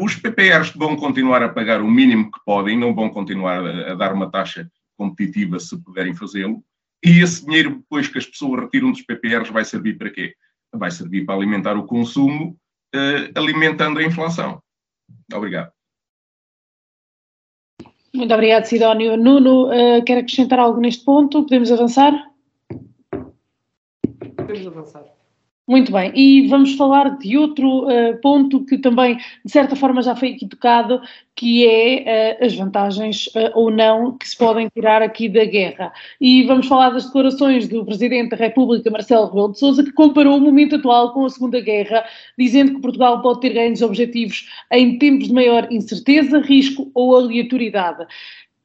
E: Os PPRs vão continuar a pagar o mínimo que podem, não vão continuar a dar uma taxa competitiva se puderem fazê-lo. E esse dinheiro, depois que as pessoas retiram dos PPRs, vai servir para quê? Vai servir para alimentar o consumo, alimentando a inflação. Obrigado.
B: Muito obrigado, Sidónio. Nuno, quer acrescentar algo neste ponto? Podemos avançar?
D: Podemos avançar.
B: Muito bem, e vamos falar de outro uh, ponto que também, de certa forma, já foi aqui tocado, que é uh, as vantagens uh, ou não que se podem tirar aqui da guerra. E vamos falar das declarações do Presidente da República, Marcelo Rebelo de Sousa, que comparou o momento atual com a Segunda Guerra, dizendo que Portugal pode ter ganhos objetivos em tempos de maior incerteza, risco ou aleatoriedade.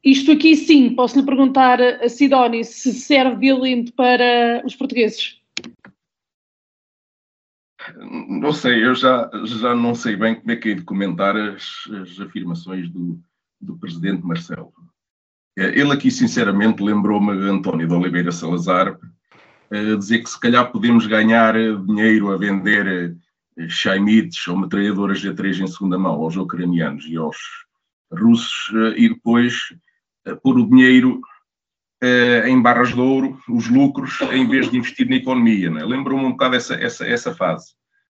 B: Isto aqui sim, posso lhe perguntar a Sidónia se serve de alento para os portugueses.
E: Não sei, eu já, já não sei bem como é que é de comentar as, as afirmações do, do presidente Marcelo. É, ele aqui, sinceramente, lembrou-me António de Oliveira Salazar, a dizer que se calhar podemos ganhar dinheiro a vender chaimites ou metralhadoras G3 em segunda mão aos ucranianos e aos russos e depois pôr o dinheiro em barras de ouro, os lucros, em vez de investir na economia. Né? Lembrou-me um bocado essa, essa, essa fase.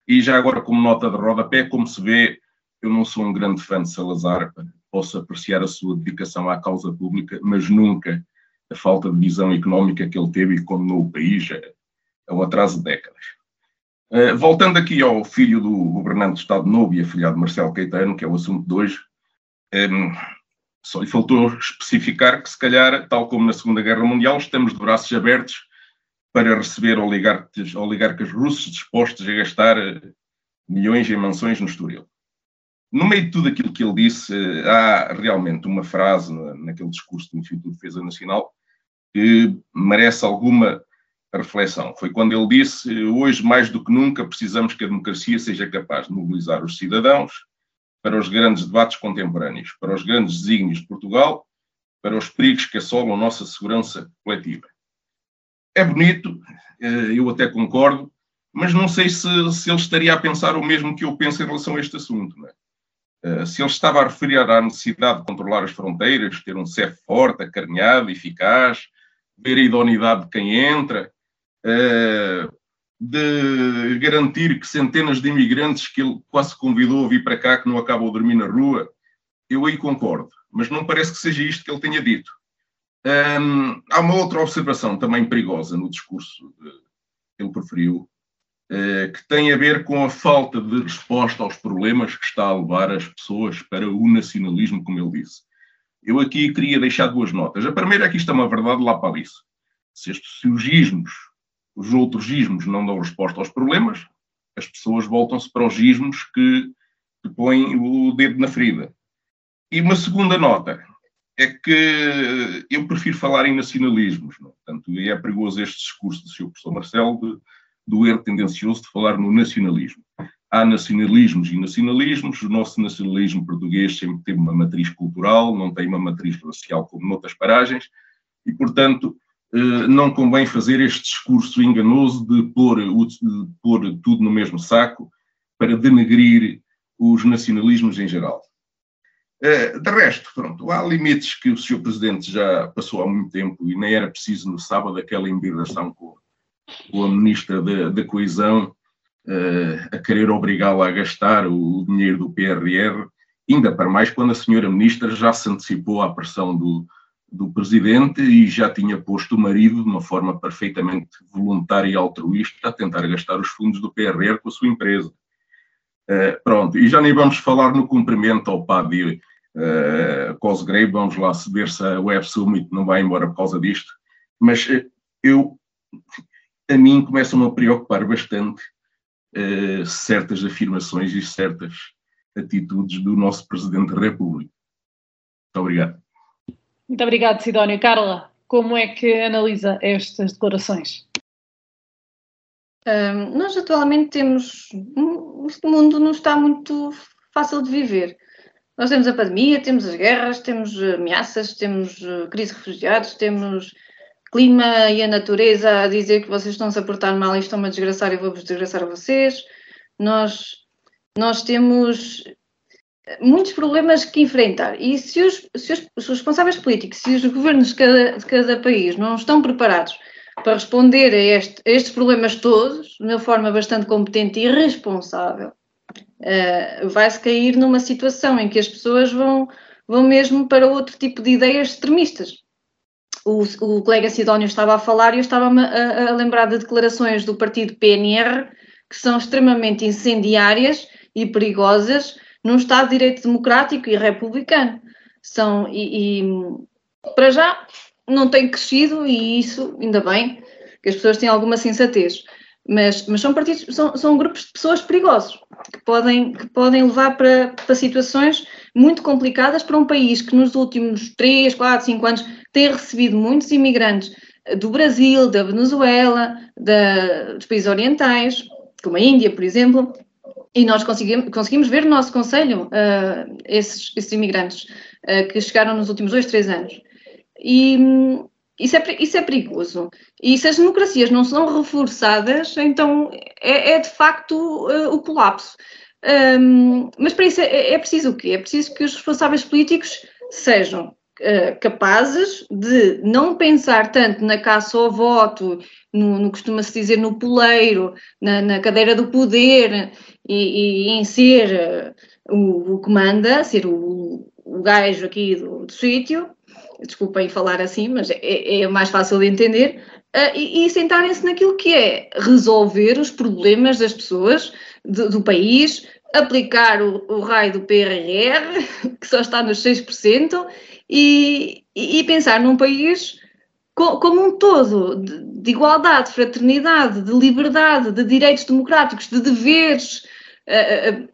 E: E já agora, como nota de rodapé, como se vê, eu não sou um grande fã de Salazar, posso apreciar a sua dedicação à causa pública, mas nunca a falta de visão económica que ele teve e condenou o país ao atraso de décadas. Uh, voltando aqui ao filho do governante do Estado Novo e afilhado Marcelo Caetano, que é o assunto de hoje, um, só lhe faltou especificar que, se calhar, tal como na Segunda Guerra Mundial, estamos de braços abertos para receber oligarcas, oligarcas russos dispostos a gastar eh, milhões em mansões no Estoril. No meio de tudo aquilo que ele disse, eh, há realmente uma frase naquele discurso do Instituto de Defesa Nacional que merece alguma reflexão. Foi quando ele disse: Hoje, mais do que nunca, precisamos que a democracia seja capaz de mobilizar os cidadãos para os grandes debates contemporâneos, para os grandes desígnios de Portugal, para os perigos que assolam a nossa segurança coletiva. É bonito, eh, eu até concordo, mas não sei se, se ele estaria a pensar o mesmo que eu penso em relação a este assunto. É? Eh, se ele estava a referir à necessidade de controlar as fronteiras, ter um CEF forte, acarinhado, eficaz, ver a idoneidade de quem entra, eh, de garantir que centenas de imigrantes que ele quase convidou a vir para cá, que não acabam a dormir na rua, eu aí concordo, mas não parece que seja isto que ele tenha dito. Um, há uma outra observação também perigosa no discurso que ele preferiu, uh, que tem a ver com a falta de resposta aos problemas que está a levar as pessoas para o nacionalismo, como ele disse. Eu aqui queria deixar duas notas. A primeira é que isto é uma verdade lá para isso. Se, estes, se os outros ismos não dão resposta aos problemas, as pessoas voltam-se para os ismos que, que põem o dedo na ferida. E uma segunda nota é que eu prefiro falar em nacionalismos. Não? É? Portanto, é perigoso este discurso do Sr. professor Marcelo de, do erro tendencioso de falar no nacionalismo. Há nacionalismos e nacionalismos. O nosso nacionalismo português sempre teve uma matriz cultural, não tem uma matriz racial como noutras paragens, e, portanto, não convém fazer este discurso enganoso de pôr, de pôr tudo no mesmo saco para denegrir os nacionalismos em geral. Eh, de resto, pronto, há limites que o Sr. Presidente já passou há muito tempo e nem era preciso no sábado aquela embirração com, com a Ministra da, da Coesão uh, a querer obrigá-la a gastar o, dinheiro do PRR ainda para mais quando a senhora ministra já se antecipou à pressão do, do presidente e já tinha posto o marido de uma forma perfeitamente voluntária e altruísta a tentar gastar os fundos do PRR com a sua empresa. Uh, pronto, e já nem vamos falar no cumprimento ao PAD uh, Cosgrave, vamos lá saber se a Web Summit não vai embora por causa disto, mas uh, eu, a mim começam a preocupar bastante uh, certas afirmações e certas atitudes do nosso Presidente da República. Muito obrigado.
B: Muito obrigado, Sidónio. Carla, como é que analisa estas declarações?
C: Um, nós atualmente temos. Este mundo não está muito fácil de viver. Nós temos a pandemia, temos as guerras, temos ameaças, temos eh, crise de refugiados, temos clima e a natureza a dizer que vocês estão-se a portar mal e estão-me a desgraçar e vou-vos desgraçar a vocês. Nós, nós temos muitos problemas que enfrentar. E se os, se os, os responsáveis políticos, se os governos de cada, de cada, país não estão preparados para responder a, este, a, estes problemas todos de uma forma bastante competente e responsável, uh, vai-se cair numa situação em que as pessoas vão, vão mesmo para outro tipo de ideias extremistas. O, o colega Sidónio estava a falar e eu estava a, a lembrar de declarações do partido PNR que são extremamente incendiárias e perigosas num Estado de Direito democrático e republicano. São, e, e para já não tem crescido, e isso, ainda bem, que as pessoas têm alguma sensatez. Mas, mas são, partidos, são, são grupos de pessoas perigosos, que podem, que podem levar para, para situações muito complicadas para um país que nos últimos 3, 4, 5 anos tem recebido muitos imigrantes do Brasil, da Venezuela, da, dos países orientais, como a Índia, por exemplo, e nós conseguimos, conseguimos ver no nosso Conselho uh, esses, esses imigrantes uh, que chegaram nos últimos dois, três anos. E um, isso, é, isso é perigoso. E se as democracias não são reforçadas, então é, é de facto uh, o colapso. Um, mas para isso é, é, preciso o quê? É preciso que os responsáveis políticos sejam capazes de não pensar tanto na caça ao voto, no, no costuma-se dizer no poleiro, na, na, cadeira do poder e, e em ser uh, o, o, que manda, ser o, o gajo aqui do, do sítio, desculpem falar assim, mas é, é mais fácil de entender, uh, e, e sentarem-se naquilo que é resolver os problemas das pessoas, do, do país, aplicar o, o, raio do PRR, que só está nos 6%, e, e pensar num país como um todo, de, de, igualdade, de fraternidade, de liberdade, de direitos democráticos, de deveres, uh, uh,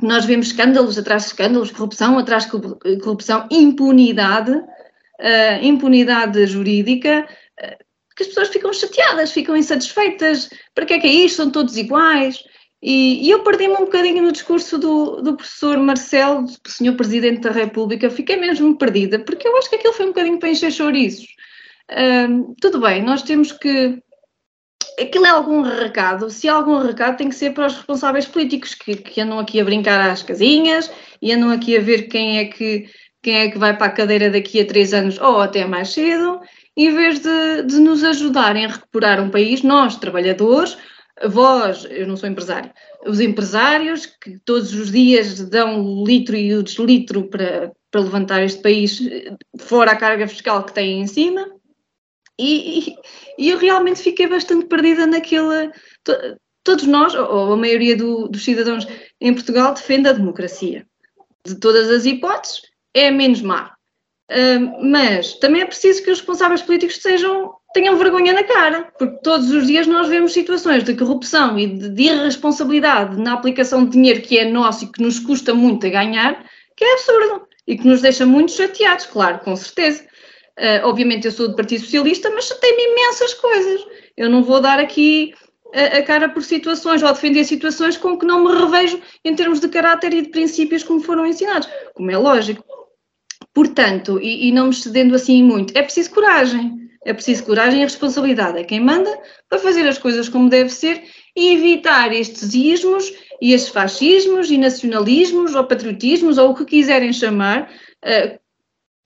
C: nós vemos escândalos atrás de escândalos, corrupção atrás de corrupção, impunidade, impunidade jurídica, que as pessoas ficam chateadas, ficam insatisfeitas. Para que é que é isto? São todos iguais. E, e eu perdi-me um bocadinho no discurso do, do professor Marcelo, do senhor Presidente da República, fiquei mesmo perdida, porque eu acho que aquilo foi um bocadinho para encher chouriços. Tudo bem, nós temos que aquilo é algum recado, se há algum recado tem que ser para os responsáveis políticos que, que, andam aqui a brincar às casinhas e andam aqui a ver quem é que quem é que vai para a cadeira daqui a três anos ou até mais cedo, em vez de, de nos ajudarem a recuperar um país, nós, trabalhadores, vós, eu não sou empresário, os empresários que todos os dias dão o litro e o deslitro para, para levantar este país fora a carga fiscal que têm em cima, e, e, eu realmente fiquei bastante perdida naquela. To, todos nós, ou a maioria do, dos cidadãos em Portugal, defende a democracia. De todas as hipóteses, é menos má. Uh, mas também é preciso que os responsáveis políticos sejam, tenham vergonha na cara, porque todos os dias nós vemos situações de corrupção e de, de irresponsabilidade na aplicação de dinheiro que é nosso e que nos custa muito a ganhar, que é absurdo e que nos deixa muito chateados, claro, com certeza. Uh, obviamente eu sou do Partido Socialista, mas tem-me imensas coisas. Eu não vou dar aqui a, a, cara por situações ou defender situações com que não me revejo em termos de caráter e de princípios como foram ensinados, como é lógico. Portanto, e, e não me cedendo assim muito, é preciso coragem. É preciso coragem e responsabilidade. É quem manda para fazer as coisas como deve ser e evitar estes ismos e estes fascismos e nacionalismos ou patriotismos ou o que quiserem chamar uh,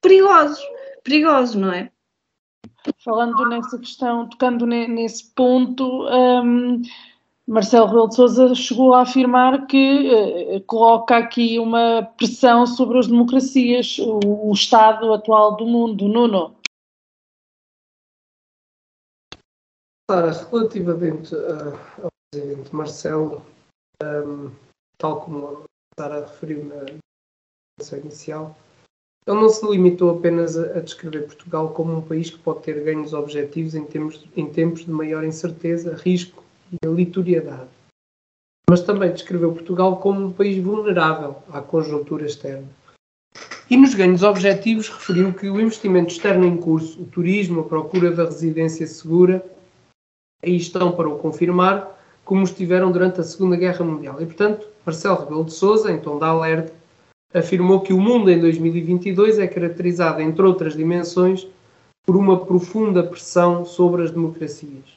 C: perigosos perigoso, não é?
B: Falando nessa questão, tocando nesse ponto, um, Marcelo Rebelo de Sousa chegou a afirmar que uh, coloca aqui uma pressão sobre as democracias, o, o estado atual do mundo. Nuno.
D: Sara, relativamente uh, ao presidente Marcelo, um, tal como a Sara referiu na intervenção inicial, ele não se limitou apenas a, descrever Portugal como um país que pode ter ganhos objetivos em, em tempos de maior incerteza, risco e aleatoriedade, mas também descreveu Portugal como um país vulnerável à conjuntura externa. E nos ganhos objetivos referiu que o investimento externo em curso, o turismo, a procura da residência segura, aí estão para o confirmar, como estiveram durante a Segunda Guerra Mundial. E, portanto, Marcelo Rebelo de Sousa, tom de alerta, afirmou que o mundo em 2022 é caracterizado, entre outras dimensões, por uma profunda pressão sobre as democracias.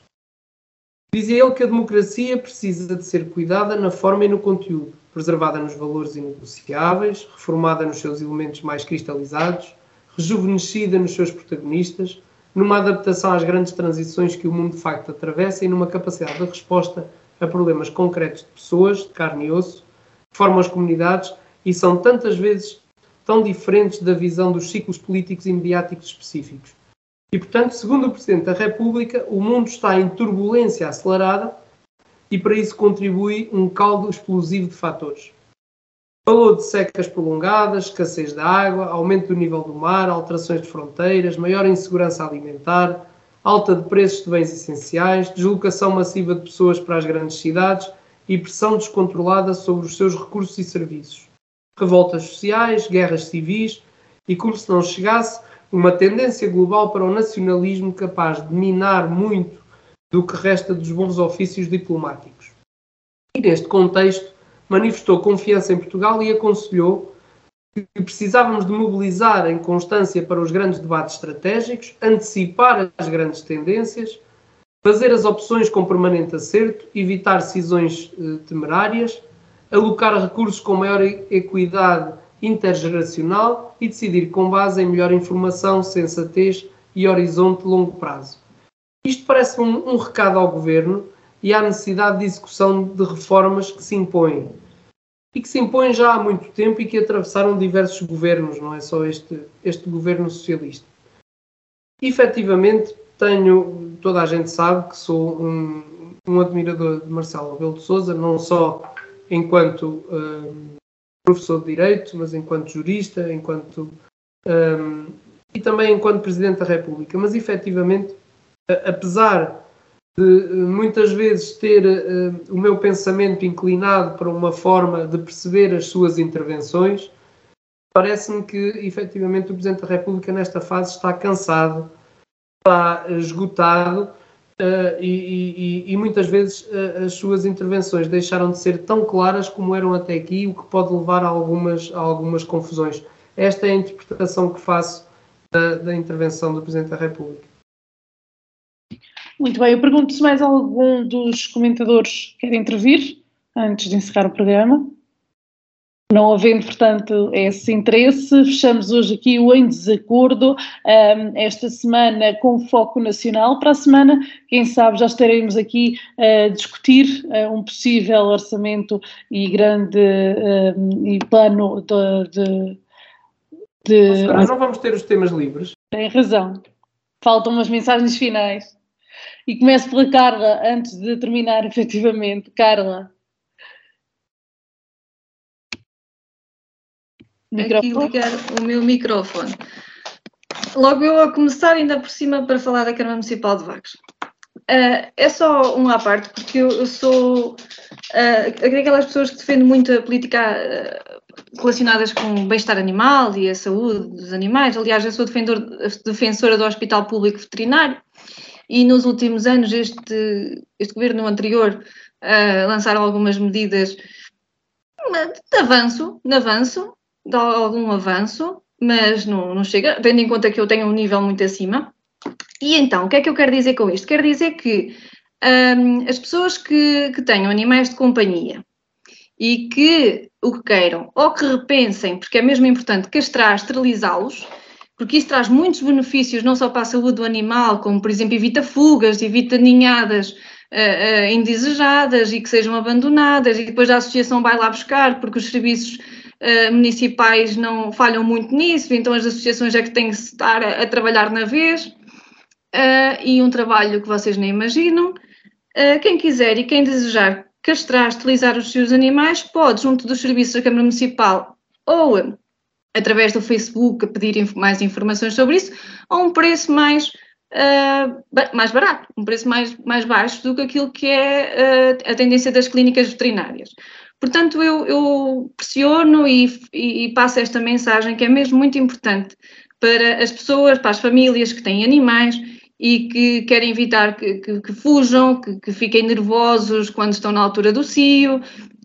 D: Dizia ele que a democracia precisa de ser cuidada na forma e no conteúdo, preservada nos valores inegociáveis, reformada nos seus elementos mais cristalizados, rejuvenescida nos seus protagonistas, numa adaptação às grandes transições que o mundo de facto atravessa e numa capacidade de resposta a problemas concretos de pessoas, de carne e osso, que formam as comunidades e são tantas vezes tão diferentes da visão dos ciclos políticos e mediáticos específicos. E, portanto, segundo o Presidente da República, o mundo está em turbulência acelerada e para isso contribui um caldo explosivo de fatores. Falou de secas prolongadas, escassez de água, aumento do nível do mar, alterações de fronteiras, maior insegurança alimentar, alta de preços de bens essenciais, deslocação massiva de pessoas para as grandes cidades e pressão descontrolada sobre os seus recursos e serviços. Revoltas sociais, guerras civis e, como se não chegasse, uma tendência global para o nacionalismo capaz de minar muito do que resta dos bons ofícios diplomáticos. E neste contexto, manifestou confiança em Portugal e aconselhou que precisávamos de mobilizar em constância para os grandes debates estratégicos, antecipar as grandes tendências, fazer as opções com permanente acerto, evitar decisões eh, temerárias, alocar recursos com maior equidade intergeracional e decidir com base em melhor informação, sensatez e horizonte de longo prazo. Isto parece um, um recado ao Governo e à necessidade de execução de reformas que se impõem. E que se impõem já há muito tempo e que atravessaram diversos governos, não é só este, este governo socialista. efetivamente, tenho, toda a gente sabe que sou um, um admirador de Marcelo Rebelo de Sousa, não só enquanto um, professor de Direito, mas enquanto jurista, enquanto um, e também enquanto Presidente da República. Mas efetivamente, apesar de eh, muitas vezes ter uh, o meu pensamento inclinado para uma forma de perceber as suas intervenções, parece-me que efetivamente o Presidente da República nesta fase está cansado, está esgotado Uh, e, e, e, muitas vezes uh, as suas intervenções deixaram de ser tão claras como eram até aqui, o que pode levar a algumas, a algumas confusões. Esta é a interpretação que faço da, da intervenção do Presidente da República.
B: Muito bem, eu pergunto se mais algum dos comentadores quer intervir antes de encerrar o programa. Não havendo, portanto, esse interesse, fechamos hoje aqui o Em Desacordo, um, esta semana com foco nacional. Para a semana, quem sabe, já estaremos aqui a discutir uh, um possível orçamento e grande uh, e plano de. de,
D: de... não vamos ter os temas livres.
B: Tem razão. Faltam umas mensagens finais. E começo pela Carla, antes de terminar, efetivamente. Carla.
C: Aqui ligar o meu microfone. Logo eu a começar, ainda por cima, para falar da Câmara Municipal de Vagos. Uh, é só um à parte, porque eu, eu sou uh, aquelas pessoas que defendem muito a política uh, relacionadas com o bem-estar animal e a saúde dos animais. Aliás, eu sou defendor, defensora do Hospital Público Veterinário e nos últimos anos este, este governo anterior uh, lançaram algumas medidas de avanço, de avanço, de algum avanço, mas não, não chega, tendo em conta que eu tenho um nível muito acima. E então, o que é que eu quero dizer com isto? Quero dizer que um, as pessoas que, que tenham animais de companhia e que o que queiram, ou que repensem, porque é mesmo importante castrar, esterilizá-los, porque isso traz muitos benefícios, não só para a saúde do animal, como, por exemplo, evita fugas, evita ninhadas uh, uh, indesejadas e que sejam abandonadas, e depois a associação vai lá buscar, porque os serviços uh, municipais não falham muito nisso, então as associações é que têm que estar a, a trabalhar na vez, e um trabalho que vocês nem imaginam. quem quiser e quem desejar castrar, esterilizar os seus animais, pode, junto dos serviços da Câmara Municipal ou através do Facebook, pedir mais informações sobre isso, a um preço mais uh, mais barato, um preço mais, mais baixo do que aquilo que é uh, a tendência das clínicas veterinárias. Portanto, eu, eu pressiono e, e, passo esta mensagem que é mesmo muito importante para as pessoas, para as famílias que têm animais e que querem evitar que, que, que fujam, que, que, fiquem nervosos quando estão na altura do cio,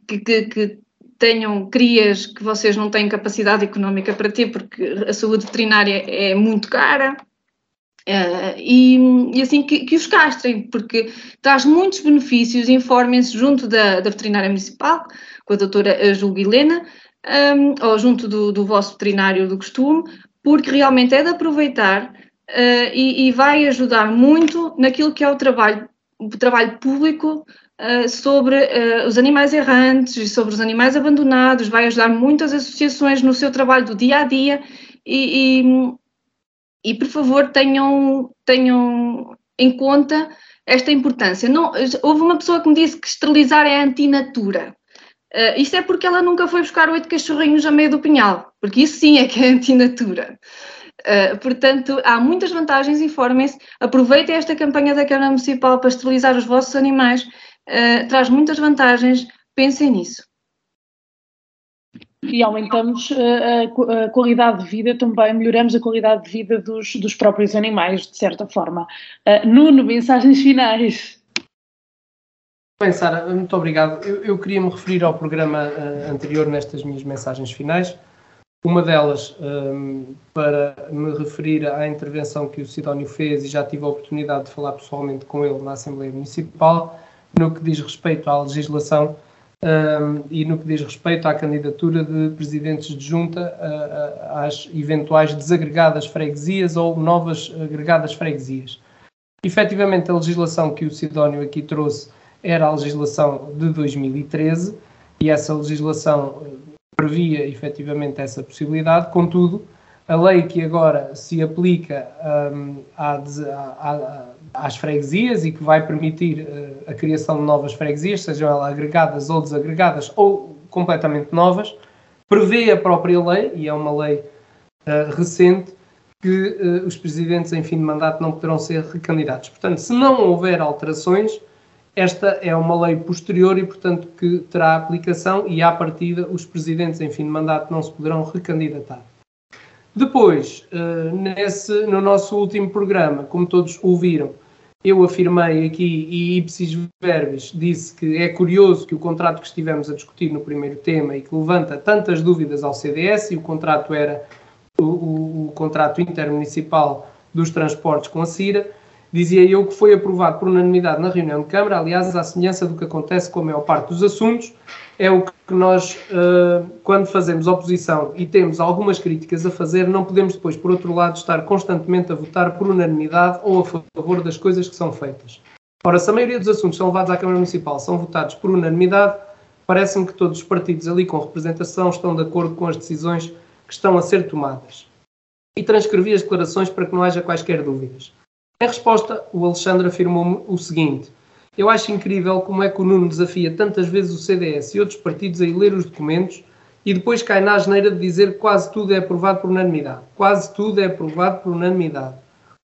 C: que tenham crias que vocês não têm capacidade económica para ter, porque a saúde veterinária é muito cara. Uh, e, e, assim que, que, os castrem, porque traz muitos benefícios, informem-se junto da, da, veterinária municipal, com a doutora Julga Helena, um, ou junto do, do, vosso veterinário do costume, porque realmente é de aproveitar uh, e, e, vai ajudar muito naquilo que é o trabalho, o trabalho público uh, sobre os animais errantes e sobre os animais abandonados, vai ajudar muitas associações no seu trabalho do dia a dia e, e por favor tenham, tenham em conta esta importância. Não, houve uma pessoa que me disse que esterilizar é antinatura. Uh, isso é porque ela nunca foi buscar oito cachorrinhos a meio do pinhal, porque isso sim é que é antinatura. Uh, portanto, há muitas vantagens, informem-se, aproveitem esta campanha da Câmara Municipal para esterilizar os vossos animais, uh, traz muitas vantagens, pensem nisso
B: e aumentamos eh, a, qualidade de vida também, melhoramos a qualidade de vida dos, dos próprios animais, de certa forma. Uh, Nuno, mensagens finais.
D: Bem, Sara, muito obrigado. Eu, eu, queria me referir ao programa uh, anterior nestas minhas mensagens finais. Uma delas, um, ehm, para me referir à intervenção que o Sidónio fez e já tive a oportunidade de falar pessoalmente com ele na Assembleia Municipal, no que diz respeito à legislação um, e no que diz respeito à candidatura de presidentes de junta uh, às eventuais desagregadas freguesias ou novas agregadas freguesias. Efetivamente, a legislação que o Sidónio aqui trouxe era a legislação de 2013 e essa legislação previa efetivamente essa possibilidade, contudo, a lei que agora se aplica um, à, à, às freguesias e que vai permitir uh, a criação de novas freguesias, sejam elas agregadas ou desagregadas ou completamente novas, prevê a própria lei, e é uma lei uh, recente, que uh, os presidentes em fim de mandato não poderão ser recandidatos. Portanto, se não houver alterações, esta é uma lei posterior e, portanto, que terá aplicação e, à partida, os presidentes em fim de mandato não se poderão recandidatar. Depois, nesse, no nosso último programa, como todos ouviram, eu afirmei aqui, e ipsis verbis, disse que é curioso que o contrato que estivemos a discutir no primeiro tema e que levanta tantas dúvidas ao CDS, e o contrato era o, o, o contrato intermunicipal dos transportes com a CIRA, dizia eu que foi aprovado por unanimidade na reunião de Câmara, aliás, à semelhança do que acontece com a maior parte dos assuntos, é o que nós, uh, quando fazemos oposição e temos algumas críticas a fazer, não podemos depois, por outro lado, estar constantemente a votar por unanimidade ou a favor das coisas que são feitas. Ora, se a maioria dos assuntos são levados à Câmara Municipal são votados por unanimidade, parece-me que todos os partidos ali com representação estão de acordo com as decisões que estão a ser tomadas. E transcrevi as declarações para que não haja quaisquer dúvidas. Em resposta, o Alexandre afirmou o seguinte eu acho incrível como é que o Nuno desafia tantas vezes o CDS e outros partidos a ir ler os documentos e depois cai na asneira de dizer que quase tudo é aprovado por unanimidade. Quase tudo é aprovado por unanimidade.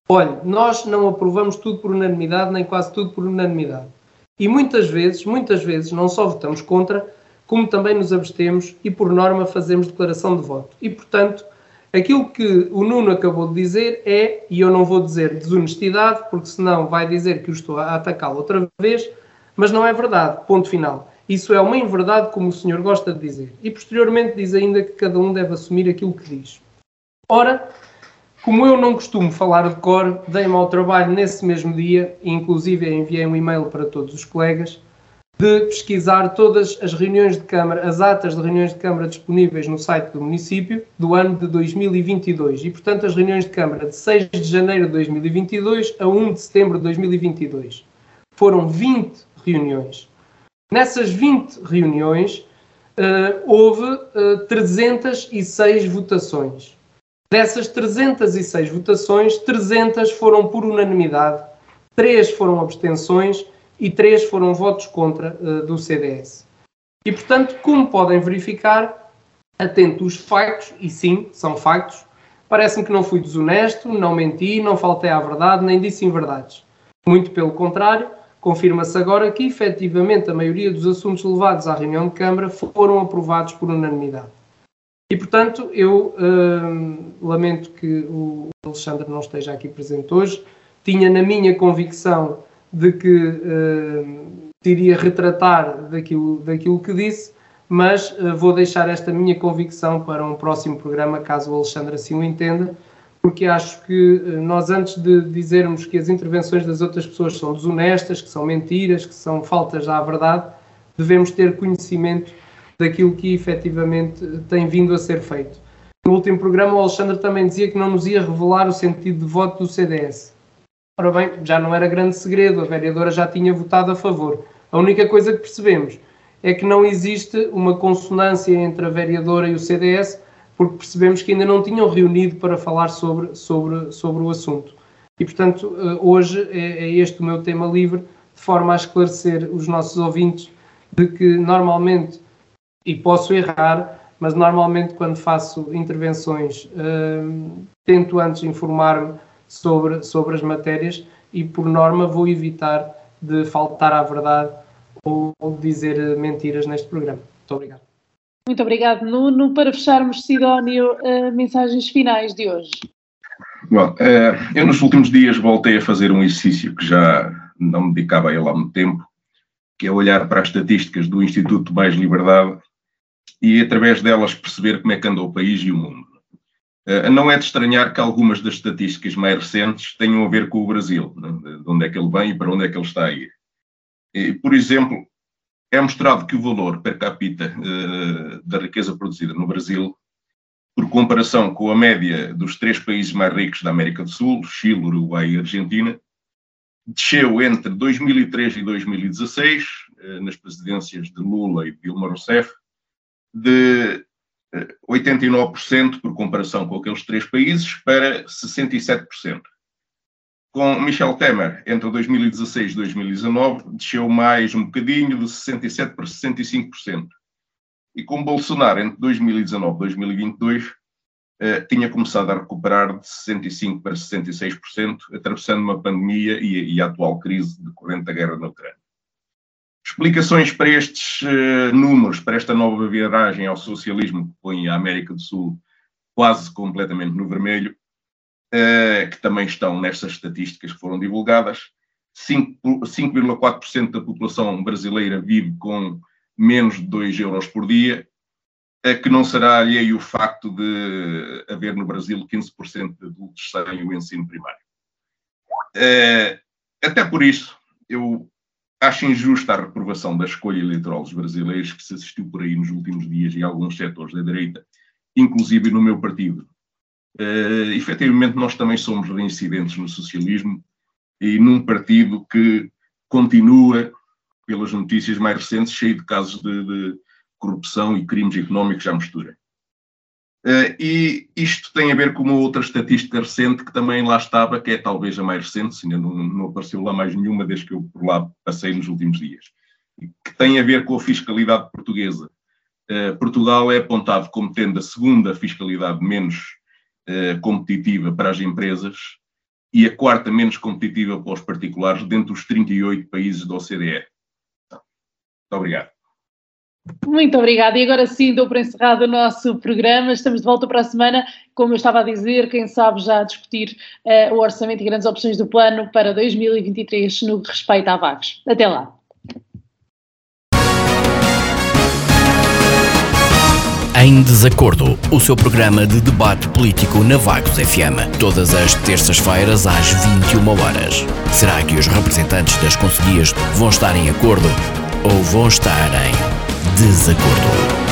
D: Olha, nós não aprovamos tudo por unanimidade, nem quase tudo por unanimidade. E muitas vezes, muitas vezes, não só votamos contra, como também nos abstemos e, por norma, fazemos declaração de voto. E, portanto, Aquilo que o Nuno acabou de dizer é, e eu não vou dizer desonestidade, porque senão vai dizer que eu estou a atacá-lo outra vez, mas não é verdade. Ponto final. Isso é uma inverdade, como o senhor gosta de dizer. E posteriormente diz ainda que cada um deve assumir aquilo que diz. Ora, como eu não costumo falar de cor, dei-me ao trabalho nesse mesmo dia, e inclusive enviei um e-mail para todos os colegas, de pesquisar todas as reuniões de Câmara, as atas de reuniões de Câmara disponíveis no site do município do ano de 2022 e, portanto, as reuniões de Câmara de 6 de janeiro de 2022 a 1 de setembro de 2022. foram 20 reuniões. Nessas 20 reuniões, uh, houve uh, 306 votações. Dessas 306 votações, 300 foram por unanimidade, 3 foram abstenções e 3 foram votos contra uh, do CDS. E, portanto, como podem verificar, atento os factos, e sim, são factos, parece-me que não fui desonesto, não menti, não faltei à verdade, nem disse inverdades. Muito pelo contrário, confirma-se agora que, efetivamente, a maioria dos assuntos levados à reunião de Câmara foram aprovados por unanimidade. E, portanto, eu uh, lamento que o Alexandre não esteja aqui presente hoje. Tinha na minha convicção de que uh, iria retratar daquilo, daquilo que disse, mas uh, vou deixar esta minha convicção para um próximo programa, caso o Alexandre assim o entenda, porque acho que uh, nós, antes de dizermos que as intervenções das outras pessoas são desonestas, que são mentiras, que são faltas à verdade, devemos ter conhecimento daquilo que efetivamente tem vindo a ser feito. No último programa, o Alexandre também dizia que não nos ia revelar o sentido de voto do CDS. Ora bem, já não era grande segredo, a vereadora já tinha votado a favor. A única coisa que percebemos é que não existe uma consonância entre a vereadora e o CDS, porque percebemos que ainda não tinham reunido para falar sobre, sobre, sobre o assunto. E, portanto, eh, hoje é, é este o meu tema livre, de forma a esclarecer os nossos ouvintes de que normalmente, e posso errar, mas normalmente quando faço intervenções, hum, tento antes informar-me sobre, sobre as matérias e, por norma, vou evitar de faltar à verdade ou, ou dizer mentiras neste programa. Muito obrigado.
B: Muito obrigado, Nuno. Para fecharmos, Sidónio, uh, mensagens finais de hoje.
E: Bom, uh, eu nos últimos dias voltei a fazer um exercício que já não me dedicava a ele há muito tempo, que é olhar para as estatísticas do Instituto Mais Liberdade e, através delas, perceber como é que anda o país e o mundo. Eh, não é de estranhar que algumas das estatísticas mais recentes tenham a ver com o Brasil, né? de onde é que ele vem e para onde é que ele está a ir. Por exemplo, é mostrado que o valor per capita uh, da riqueza produzida no Brasil, por comparação com a média dos três países mais ricos da América do Sul, Chile, Uruguai e Argentina, desceu entre 2003 e 2016, uh, nas presidências de Lula e Dilma Rousseff, de 89% por comparação com aqueles três países para 67%. Com Michel Temer, entre 2016 e 2019, desceu mais um bocadinho, de 67% para 65%. E com Bolsonaro, entre 2019 e 2022, eh, tinha começado a recuperar de 65% para 66%, atravessando uma pandemia e, e a atual crise decorrente da guerra na Ucrânia. Explicações para estes uh, números, para esta nova viragem ao socialismo que põe a América do Sul quase completamente no vermelho, uh, que também estão nestas estatísticas que foram divulgadas. 5,4% da população brasileira vive com menos de 2 euros por dia, uh, que não será alheio o facto de haver no Brasil 15% de adultos sem o ensino primário. até por isso, eu Acho injusta a reprovação da escolha eleitoral dos brasileiros que se assistiu por aí nos últimos dias em alguns setores da direita, inclusive no meu partido. Uh, efetivamente, nós também somos reincidentes no socialismo e num partido que continua, pelas notícias mais recentes, cheio de casos de, de corrupção e crimes económicos à mistura. Uh, e isto tem a ver com uma outra estatística recente que também lá estava, que é talvez a mais recente, se ainda não, não, apareceu lá mais nenhuma desde que eu por lá passei nos últimos dias, que tem a ver com a fiscalidade portuguesa. Uh, Portugal é apontado como tendo a segunda fiscalidade menos uh, competitiva para as empresas e a quarta menos competitiva para os particulares dentro dos 38 países da OCDE. Muito obrigado.
B: Muito obrigada. E agora sim, dou por encerrado o nosso programa. Estamos de volta para a semana, como eu estava a dizer, quem sabe já discutir uh, o orçamento e grandes opções do plano para 2023 no que respeita a Vagos. Até lá.
A: Em Desacordo, o seu programa de debate político na Vagos FM. Todas as terças-feiras às 21 horas. Será que os representantes das conselhias vão estar em acordo ou vão estar em desacordo.